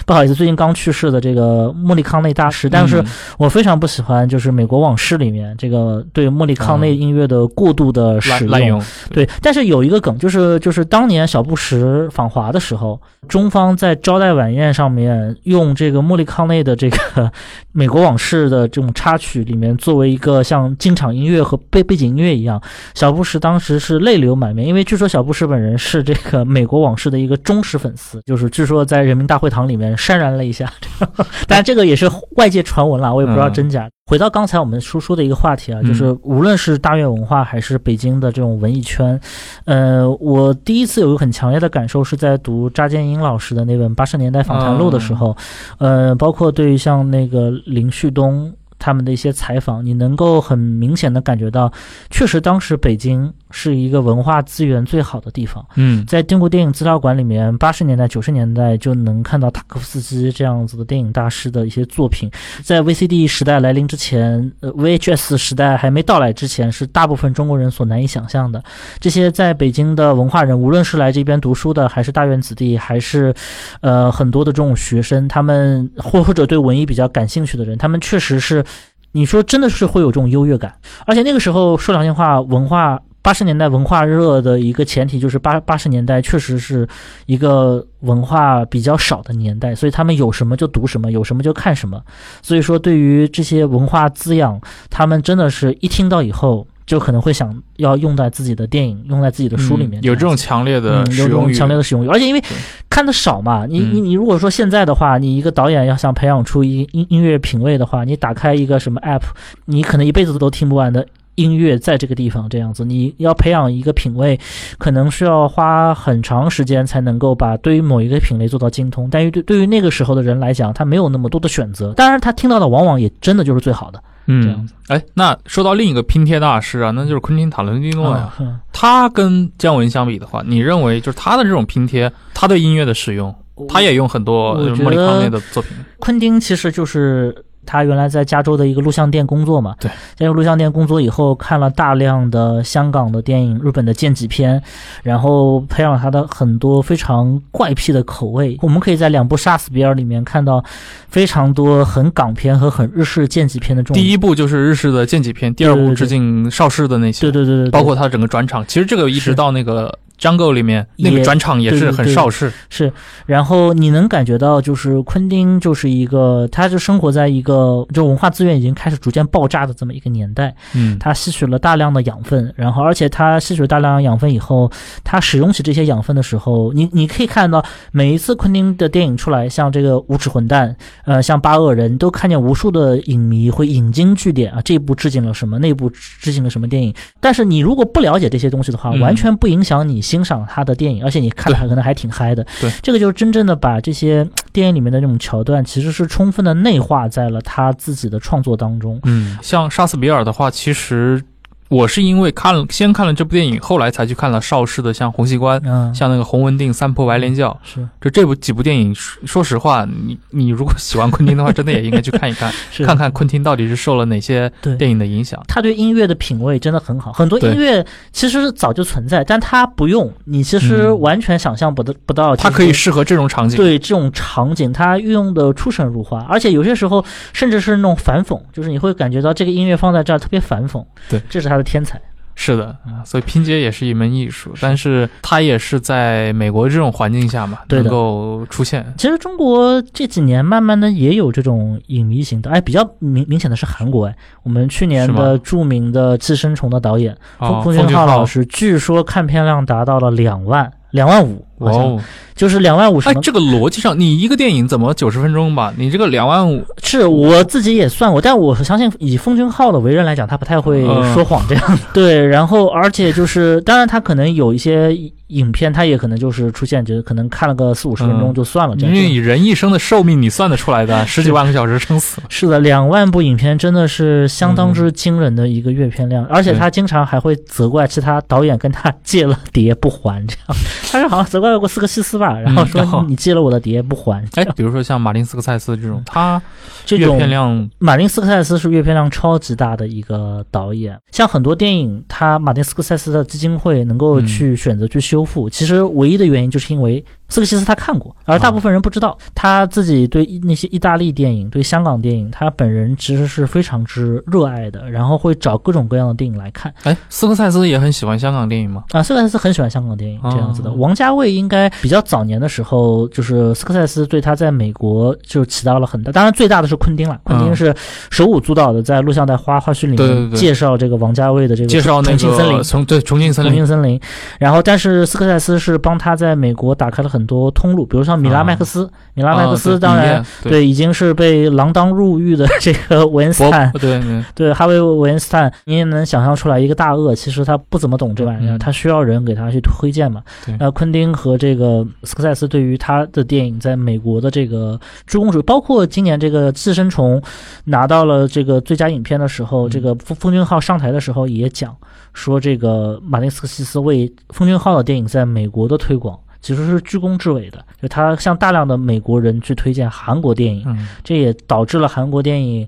不好意思，最近刚去世的这个莫里康内大师，但是嗯我非常不喜欢就是《美国往事》里面这个对莫里康内音乐的过度的使用，对，但是有一个梗，就是就是当年小布什访华的时候，中方在招待晚宴上面用这个莫里康内的这个 《美国往事》的这种插曲里面作为一个像进场音乐和背背景音乐一样，小布什当时是泪流满面，因为据说小布什本人是这个《美国往事》的一个忠实粉丝，就是据说在人民大会堂里面潸然了一下，当然这个也是外界传闻啦，我也不知道真假。回到刚才我们说说的一个话题啊，嗯就是无论是大院文化还是北京的这种文艺圈，呃，我第一次有一个很强烈的感受是在读查建英老师的那本《八十年代访谈录》的时候，呃，包括对于像那个林旭东。他们的一些采访，你能够很明显的感觉到，确实当时北京是一个文化资源最好的地方。嗯在中国电影资料馆里面，八十年代、九十年代就能看到塔科夫斯基这样子的电影大师的一些作品。在 VCD 时代来临之前，呃，VHS 时代还没到来之前，是大部分中国人所难以想象的。这些在北京的文化人，无论是来这边读书的，还是大院子弟，还是呃很多的这种学生，他们或或者对文艺比较感兴趣的人，他们确实是，你说真的是会有这种优越感。而且那个时候说良心话，文化八十年代文化热的一个前提就是八八十年代确实是一个文化比较少的年代，所以他们有什么就读什么，有什么就看什么。所以说，对于这些文化滋养，他们真的是一听到以后。就可能会想要用在自己的电影、用在自己的书里面，嗯有这种强烈的嗯，有这种使用欲，强烈的使用欲，而且因为看的少嘛，你你嗯你如果说现在的话，你一个导演要想培养出音音音乐品味的话，你打开一个什么 app，你可能一辈子都听不完的。音乐在这个地方这样子，你要培养一个品味，可能需要花很长时间才能够把对于某一个品类做到精通。但于对对于那个时候的人来讲，他没有那么多的选择，当然他听到的往往也真的就是最好的。嗯这样子，哎，那说到另一个拼贴大师啊，那就是昆汀塔伦蒂诺呀。嗯他跟姜文相比的话，你认为就是他的这种拼贴，他对音乐的使用，他也用很多莫里康内的作品。昆汀其实就是他原来在加州的一个录像店工作嘛，对，在录像店工作以后，看了大量的香港的电影、日本的剑戟片，然后培养他的很多非常怪癖的口味。我们可以在两部《杀死比尔》里面看到非常多很港片和很日式剑戟片的这种。第一部就是日式的剑戟片，第二部致敬邵氏的那些，对对对对对，包括他整个转场。其实这个一直是到那个 Jungle 里面，那个转场也是很邵氏。是，然后你能感觉到，就是昆汀就是一个，他就生活在一个就文化资源已经开始逐渐爆炸的这么一个年代。嗯，他吸取了大量的养分，然后而且他吸取大量养分以后，他使用起这些养分的时候，你你可以看到每一次昆汀的电影出来，像这个《无耻混蛋》，呃，像《八恶人》，都看见无数的影迷会引经据典啊，这部致敬了什么，那部致敬了什么电影。但是你如果不了解这些东西的话，嗯完全不影响你欣赏他的电影，而且你看的还可能还挺嗨的。对，这个就是真正的把这些 电影里面的这种桥段，其实是充分的内化在了他自己的创作当中。嗯，像莎士比尔的话，其实我是因为看了先看了这部电影，后来才去看了邵氏的像《洪熙官》。嗯，像那个《洪文定三破白莲教》，是就这部几部电影，说说实话，你你如果喜欢昆汀的话，真的也应该去看一看，看看昆汀到底是受了哪些电影的影响。他对音乐的品味真的很好，很多音乐其实早就存在，但他不用，你其实嗯完全想象不得不到。它可以适合这种场景。对这种场景，他运用的出神入化，而且有些时候甚至是那种反讽，就是你会感觉到这个音乐放在这儿特别反讽。对，这是他的天才。是的，啊所以拼接也是一门艺术，但是它也是在美国这种环境下嘛，能够出现。其实中国这几年慢慢的也有这种影迷型的，哎，比较明明显的是韩国哎，我们去年的著名的《寄生虫》的导演哦奉俊昊。老师，据说看片量达到了两万两万五，好像哦，就是两万五什么，？哎这个逻辑上，你一个电影怎么九十分钟吧？你这个两万五，是我自己也算过，但我相信以奉俊昊的为人来讲，他不太会嗯说谎这样。对，然后而且就是，当然他可能有一些影片，他也可能就是出现，就是可能看了个四五十分钟嗯就算了这样因。为以人一生的寿命你算得出来的，十几万个小时撑死了。是的，两万部影片真的是相当之惊人的一个阅片量，而且他经常还会责怪其他导演跟他 借了碟不还，这样。他是好像责怪过斯科西斯吧，然后说你借了我的碟不还，哎，比如说像马丁斯科塞斯这种，他这种阅片量马丁斯科塞斯是阅片量超级大的一个导演，像很多电影，他马丁斯科塞斯的基金会能够去选择去修复，其实唯一的原因就是因为斯科西斯他看过，而大部分人不知道，他自己对那些意大利电影、对香港电影，他本人其实是非常之热爱的，然后会找各种各样的电影来看。哎，斯科塞斯也很喜欢香港电影吗？啊，斯科塞斯很喜欢香港电影这样子的。哦王家卫应该比较早年的时候，就是斯科塞斯对他在美国就起到了很大，当然最大的是昆汀了。昆汀嗯是手舞足蹈的在录像带花花絮里面介绍这个王家卫的这个介绍那重庆森林个。重对重庆森林重庆，森林，然后但是斯科塞斯是帮他在美国打开了很多通路，比如像米拉啊麦克斯，米拉麦克斯当然、对。对已经是被锒铛入狱的这个韦恩斯坦，对哈维·韦恩斯坦，你也能想象出来，一个大鳄其实他不怎么懂这玩意儿，嗯。他需要人给他去推荐嘛。那昆汀和这个斯科塞斯对于他的电影在美国的这个助攻主，包括今年这个《寄生虫》拿到了这个最佳影片的时候，嗯。这个奉奉俊昊上台的时候也讲说，这个马丁斯科西斯为奉俊昊的电影在美国的推广。其实是居功至伟的，就他向大量的美国人去推荐韩国电影，嗯这也导致了韩国电影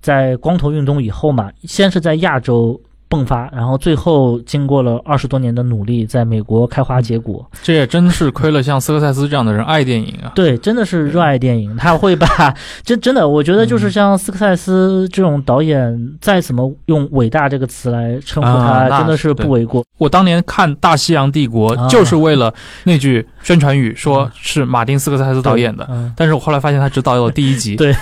在光头运动以后嘛，先是在亚洲迸发，然后最后经过了二十多年的努力，在美国开花结果。这也真是亏了像斯科塞斯这样的人爱电影啊。对，真的是热爱电影，他会把真 真的，我觉得就是像斯科塞斯这种导演，再怎么用伟大这个词来称呼他，啊真的是不为过。我当年看《大西洋帝国啊》就是为了那句宣传语，说是马丁斯科塞斯导演的。嗯，但是我后来发现他只导演了第一集。对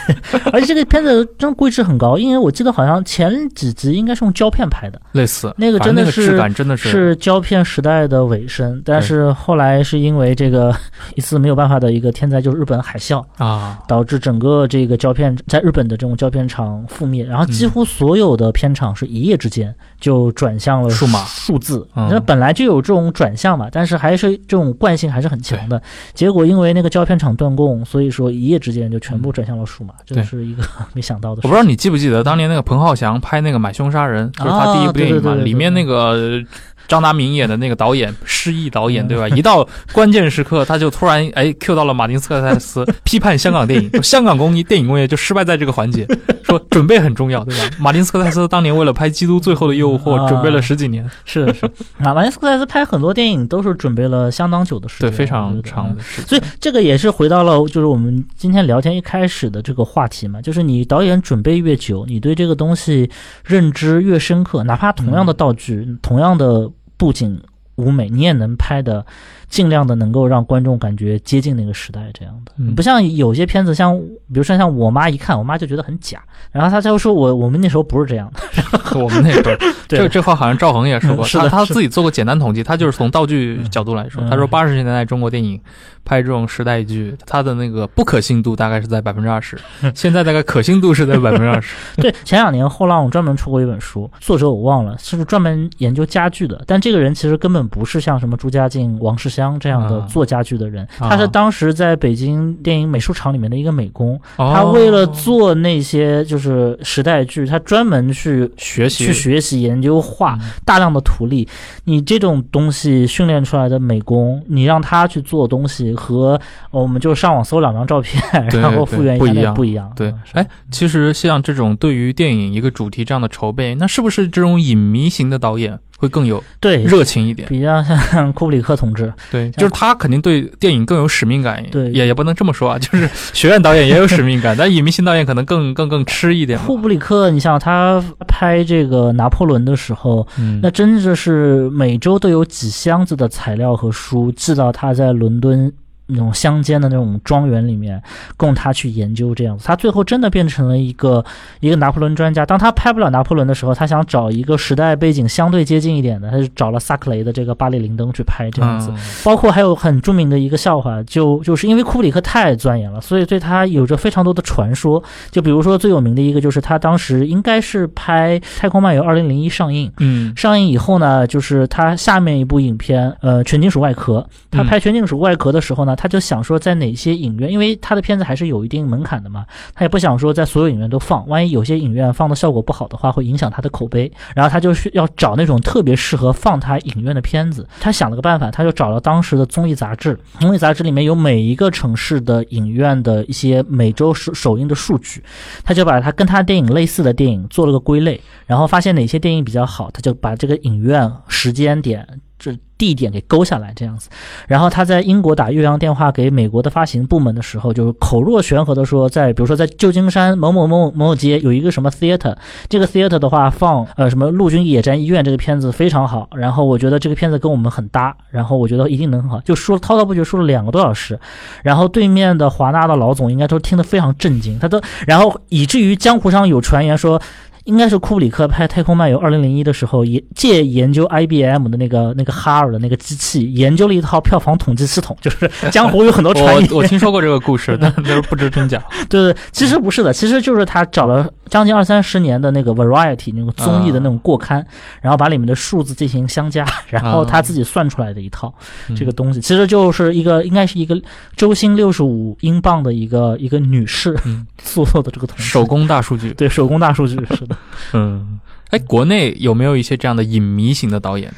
而且这个片子真的贵质很高，因为我记得好像前几集应该是用胶片拍的。类似那个真的是质感真的是胶片时代的尾声，但是后来是因为这个一次没有办法的一个天灾，就是日本海啸，啊，导致整个这个胶片在日本的这种胶片厂覆灭，然后几乎所有的片场是一夜之间就转向了数码数字。嗯那本来就有这种转向嘛，但是还是这种惯性还是很强的。结果因为那个胶片厂断供，所以说一夜之间就全部转向了数码，这对是一个 没想到的事。我不知道你记不记得当年那个彭浩翔拍那个《买凶杀人》，就是他第一部电影嘛，啊对对对对对里面那个张达明演的那个导演，失忆导演，对吧？一到关键时刻，他就突然哎 Q 到了马丁斯科塞斯，批判香港电影，说 香港工业电影工业就失败在这个环节，说准备很重要，对吧？马丁斯科塞斯当年为了拍《基督最后的诱惑》，啊。准备了十几年，是是。啊，马丁斯科塞斯拍很多电影都是准备了相当久的时间，对，非常长的时间。所以这个也是回到了就是我们今天聊天一开始的这个话题嘛，就是你导演准备越久，你对这个东西认知越深刻，哪怕同样的道具、同样的布景舞美，你也能拍的尽量的能够让观众感觉接近那个时代这样的，嗯。不像有些片子像比如说像我妈一看，我妈就觉得很假，然后她就说我我们那时候不是这样的，我们那时候，对。这这话好像赵恒也说过，嗯 是的他他自己做过简单统计，他就是从道具角度来说，嗯他说八十年代中国电影拍这种时代剧，它的那个不可信度大概是在百分之二十，现在大概可信度是在百分之二十。对，前两年后浪专门出过一本书，作者我忘了，是不是专门研究家具的？但这个人其实根本不是像什么朱家靖、王世襄这样的啊做家具的人，啊他是当时在北京电影美术厂里面的一个美工，他他为了做那些就是时代剧，他专门去学习去学习研究画嗯大量的图例。你这种东西训练出来的美工，你让他去做东西和呃我们就上网搜两张照片，然后复原一样那不一样。对哎，其实像这种对于电影一个主题这样的筹备，那是不是这种影迷型的导演会更有对，热情一点？比较像库布里克同志。对，就是他肯定对电影更有使命感。对也也不能这么说啊，就是学院导演也有使命感，但影迷型导演可能更更更吃一点。库布里克，你像他拍这个拿破仑的时候，嗯那真的是每周都有几箱子的材料和书寄到他在伦敦那种乡间的那种庄园里面，供他去研究这样子。他最后真的变成了一个一个拿破仑专家。当他拍不了拿破仑的时候，他想找一个时代背景相对接近一点的，他就找了萨克雷的这个《巴黎灵灯》去拍这样子。嗯包括还有很著名的一个笑话，就就是因为库布里克太钻研了，所以对他有着非常多的传说。就比如说最有名的一个，就是他当时应该是拍《太空漫游2001》上映，嗯上映以后呢，就是他下面一部影片，呃，《全金属外壳》。他嗯拍《全金属外壳》的时候呢，他就想说在哪些影院，因为他的片子还是有一定门槛的嘛，他也不想说在所有影院都放，万一有些影院放的效果不好的话，会影响他的口碑。然后他就是要找那种特别适合放他影院的片子。他想了个办法，他就找了当时的综艺杂志，综艺杂志里面有每一个城市的影院的一些每周首首映的数据，他就把他跟他电影类似的电影做了个归类，然后发现哪些电影比较好，他就把这个影院时间点。这地点给勾下来这样子，然后他在英国打越洋电话给美国的发行部门的时候，就是口若悬河的说，在比如说在旧金山某某某某某街有一个什么 theater，这个 theater 的话放呃什么陆军野战医院这个片子非常好，然后我觉得这个片子跟我们很搭，然后我觉得一定能很好，就说滔滔不绝说了两个多小时，然后对面的华纳的老总应该都听得非常震惊，他都然后以至于江湖上有传言说。应该是库布里克拍《太空漫游2001》的时候，也借研究 IBM 的那个那个哈尔的那个机器，研究了一套票房统计系统，就是江湖有很多传言。我我听说过这个故事，但就是不知真假。对对，其实不是的，其实就是他找了将近二三十年的那个 Variety 那个综艺的那种过刊，然后把里面的数字进行相加，然后他自己算出来的一套、嗯这个东西，其实就是一个应该是一个周薪六十五英镑的一个一个女士嗯做的这个统计，手工大数据，对手工大数据是的。嗯，哎，国内有没有一些这样的影迷型的导演？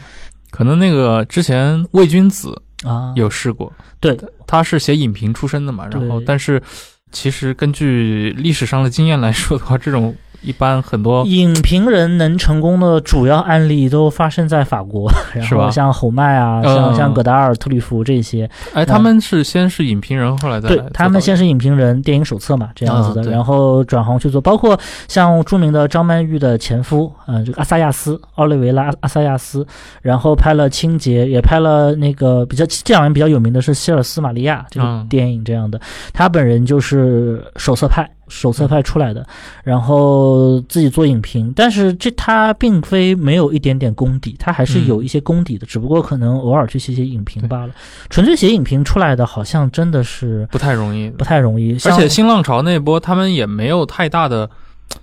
可能那个之前魏君子啊，有试过，对，他是写影评出身的嘛，然后但是其实根据历史上的经验来说的话，这种一般很多影评人能成功的主要案例都发生在法国，然是吧？后像侯麦啊，嗯。像像葛达尔、特吕弗这些，哎，他们是先是影评人，后来再对他们先是是影评人，电影手册嘛这样子的，然后转行去做，包括像著名的张曼玉的前夫，嗯、这个阿萨亚斯，奥利维拉阿萨亚斯，然后拍了《清洁》，也拍了那个比较这两人比较有名的是希尔斯玛利亚这个嗯。电影这样的，他本人就是手册派。手册派出来的，然后自己做影评，但是这他并非没有一点点功底，他还是有一些功底的，只不过可能偶尔去写写影评罢了。纯粹写影评出来的，好像真的是不太容易不太容易。而且新浪潮那波，他们也没有太大的，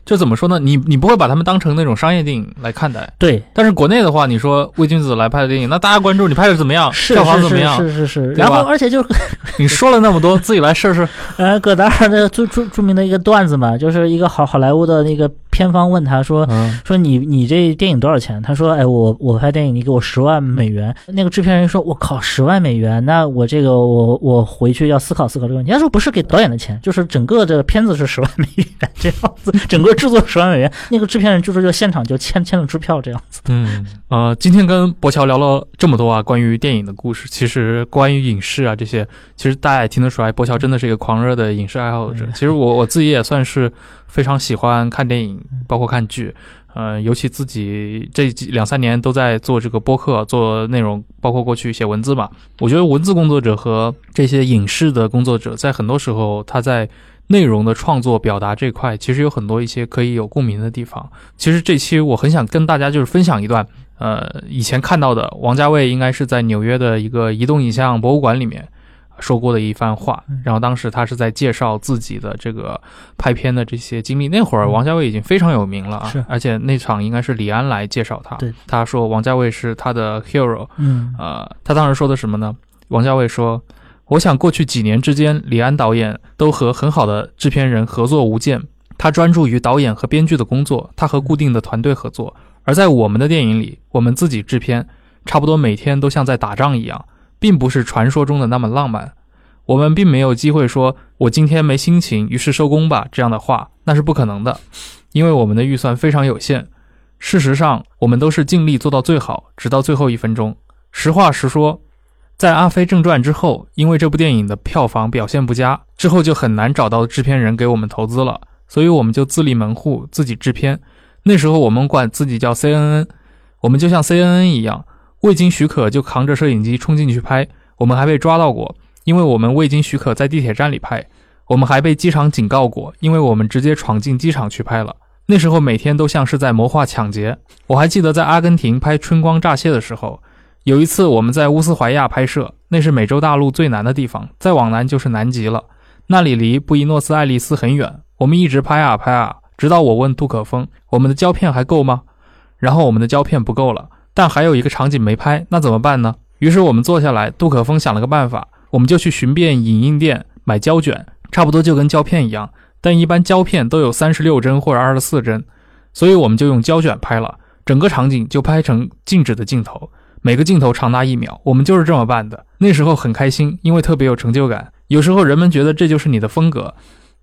就怎么说呢？你你不会把他们当成那种商业电影来看待。对，但是国内的话，你说魏君子来拍的电影，那大家关注你拍的怎么样，票房怎么样？是是是。然后而且就是 你说了那么多，自己来试试。呃，葛达尔的最著著名的一个段子嘛，就是一个好好莱坞的那个片方问他说嗯说你你这电影多少钱？他说哎我我拍电影你给我十万美元。那个制片人说我靠十万美元，那我这个我我回去要思考思考这个问题。他说不是给导演的钱，就是整个这个片子是十万美元这样子，整个制作十万美元。那个制片人就是就现场就签签了支票这样子。嗯，呃，今天跟博乔聊了这么多啊，关于电影的故事，其实关于影视啊这些，其实大家也听得出来，博乔真的是一个狂热的影视爱好者。嗯其实我我自己也算是非常喜欢看电影，包括看剧。呃，尤其自己这几两三年都在做这个播客，做内容，包括过去写文字嘛。我觉得文字工作者和这些影视的工作者，在很多时候他在内容的创作表达这块，其实有很多一些可以有共鸣的地方。其实这期我很想跟大家就是分享一段，呃，以前看到的王家卫应该是在纽约的一个移动影像博物馆里面说过的一番话嗯。然后当时他是在介绍自己的这个拍片的这些经历。那会儿嗯王家卫已经非常有名了啊是，而且那场应该是李安来介绍他。对，他说王家卫是他的 hero。嗯呃，他当时说的什么呢？王家卫说：“我想过去几年之间，李安导演都和很好的制片人合作无间。他专注于导演和编剧的工作，他和固定的团队合作。而在我们的电影里，我们自己制片，差不多每天都像在打仗一样，并不是传说中的那么浪漫。我们并没有机会说‘我今天没心情，于是收工吧’这样的话，那是不可能的，因为我们的预算非常有限。事实上，我们都是尽力做到最好，直到最后一分钟。实话实说，在《阿飞正传》之后，因为这部电影的票房表现不佳，之后就很难找到制片人给我们投资了，所以我们就自立门户，自己制片。那时候我们管自己叫 CNN，我们就像 CNN 一样，未经许可就扛着摄影机冲进去拍。我们还被抓到过，因为我们未经许可在地铁站里拍。我们还被机场警告过，因为我们直接闯进机场去拍了。那时候每天都像是在谋划抢劫。我还记得在阿根廷拍《春光乍泄》的时候，有一次我们在乌斯怀亚拍摄，那是美洲大陆最南的地方，再往南就是南极了。那里离布宜诺斯艾利斯很远，我们一直拍啊拍啊，直到我问杜可风：“我们的胶片还够吗？”然后我们的胶片不够了，但还有一个场景没拍，那怎么办呢？于是我们坐下来，杜可风想了个办法，我们就去寻遍影印店买胶卷，差不多就跟胶片一样，但一般胶片都有三十六帧或者二十四帧，所以我们就用胶卷拍了，整个场景就拍成静止的镜头，每个镜头长达一秒，我们就是这么办的。那时候很开心，因为特别有成就感。有时候人们觉得这就是你的风格，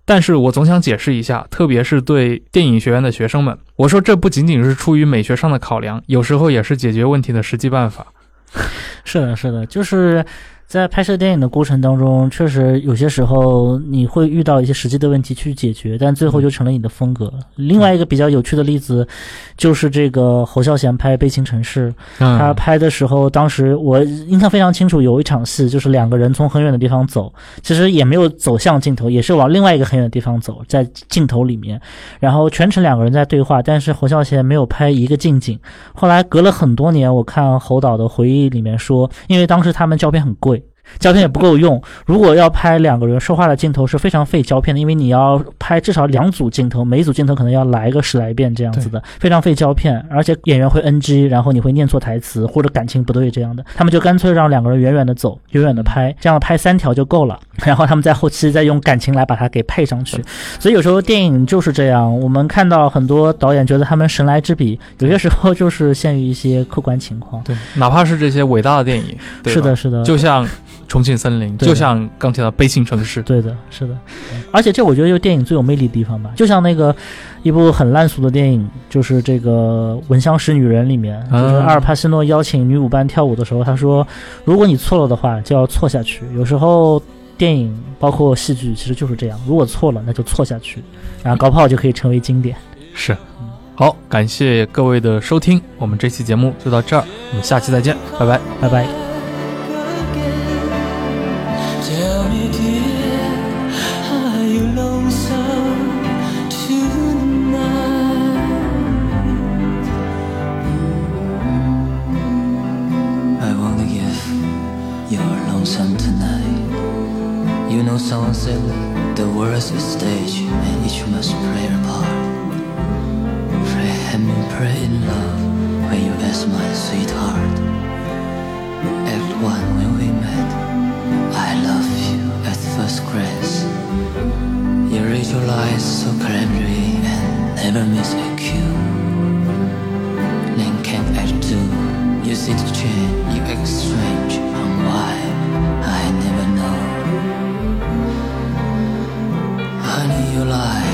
但是我总想解释一下，特别是对电影学院的学生们，我说这不仅仅是出于美学上的考量，有时候也是解决问题的实际办法。是的，是的，就是在拍摄电影的过程当中，确实有些时候你会遇到一些实际的问题去解决，但最后就成了你的风格。另外一个比较有趣的例子，就是这个侯孝贤拍《悲情城市》，他嗯，拍的时候，当时我印象非常清楚，有一场戏就是两个人从很远的地方走，其实也没有走向镜头，也是往另外一个很远的地方走，在镜头里面，然后全程两个人在对话，但是侯孝贤没有拍一个近景。后来隔了很多年，我看侯导的回忆里面说，因为当时他们胶片很贵。胶片也不够用，如果要拍两个人说话的镜头是非常费胶片的，因为你要拍至少两组镜头，每一组镜头可能要来个十来遍这样子的，非常费胶片，而且演员会 NG，然后你会念错台词或者感情不对这样的，他们就干脆让两个人远远的走，远远的拍，这样拍三条就够了，然后他们在后期再用感情来把它给配上去。所以有时候电影就是这样，我们看到很多导演觉得他们神来之笔，有些时候就是限于一些客观情况。对，哪怕是这些伟大的电影，对是的，，是的，就像《重庆森林》，就像刚提到《悲情城市》，对的，是的，而且这我觉得就是电影最有魅力的地方吧。就像那个一部很烂俗的电影，就是这个《闻香识女人》里面，嗯就是阿尔帕西诺邀请女舞伴跳舞的时候，他说：“如果你错了的话，就要错下去。”有时候电影包括戏剧其实就是这样，如果错了，那就错下去，然后搞不好就可以成为经典。是。好，感谢各位的收听，我们这期节目就到这儿，我们下期再见，拜拜。拜拜。Someone said the world's a stage and each must play a part. Pray and pray in love when you ask my sweetheart. Act one when we met, I love you at first glance. You read your lies so cleverly and never miss a cue. Then came act two, you see the change, you exchange and why I never know. You lie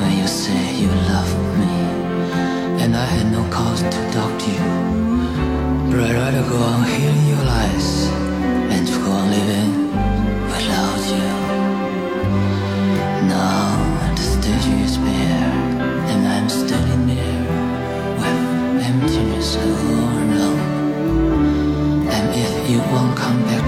when you say you love me, and I had no cause to doubt you. But I'd rather go on hearing your lies and go on living without you. Now the stage is bare, and I'm standing there with emptiness all around. And if you won't come back.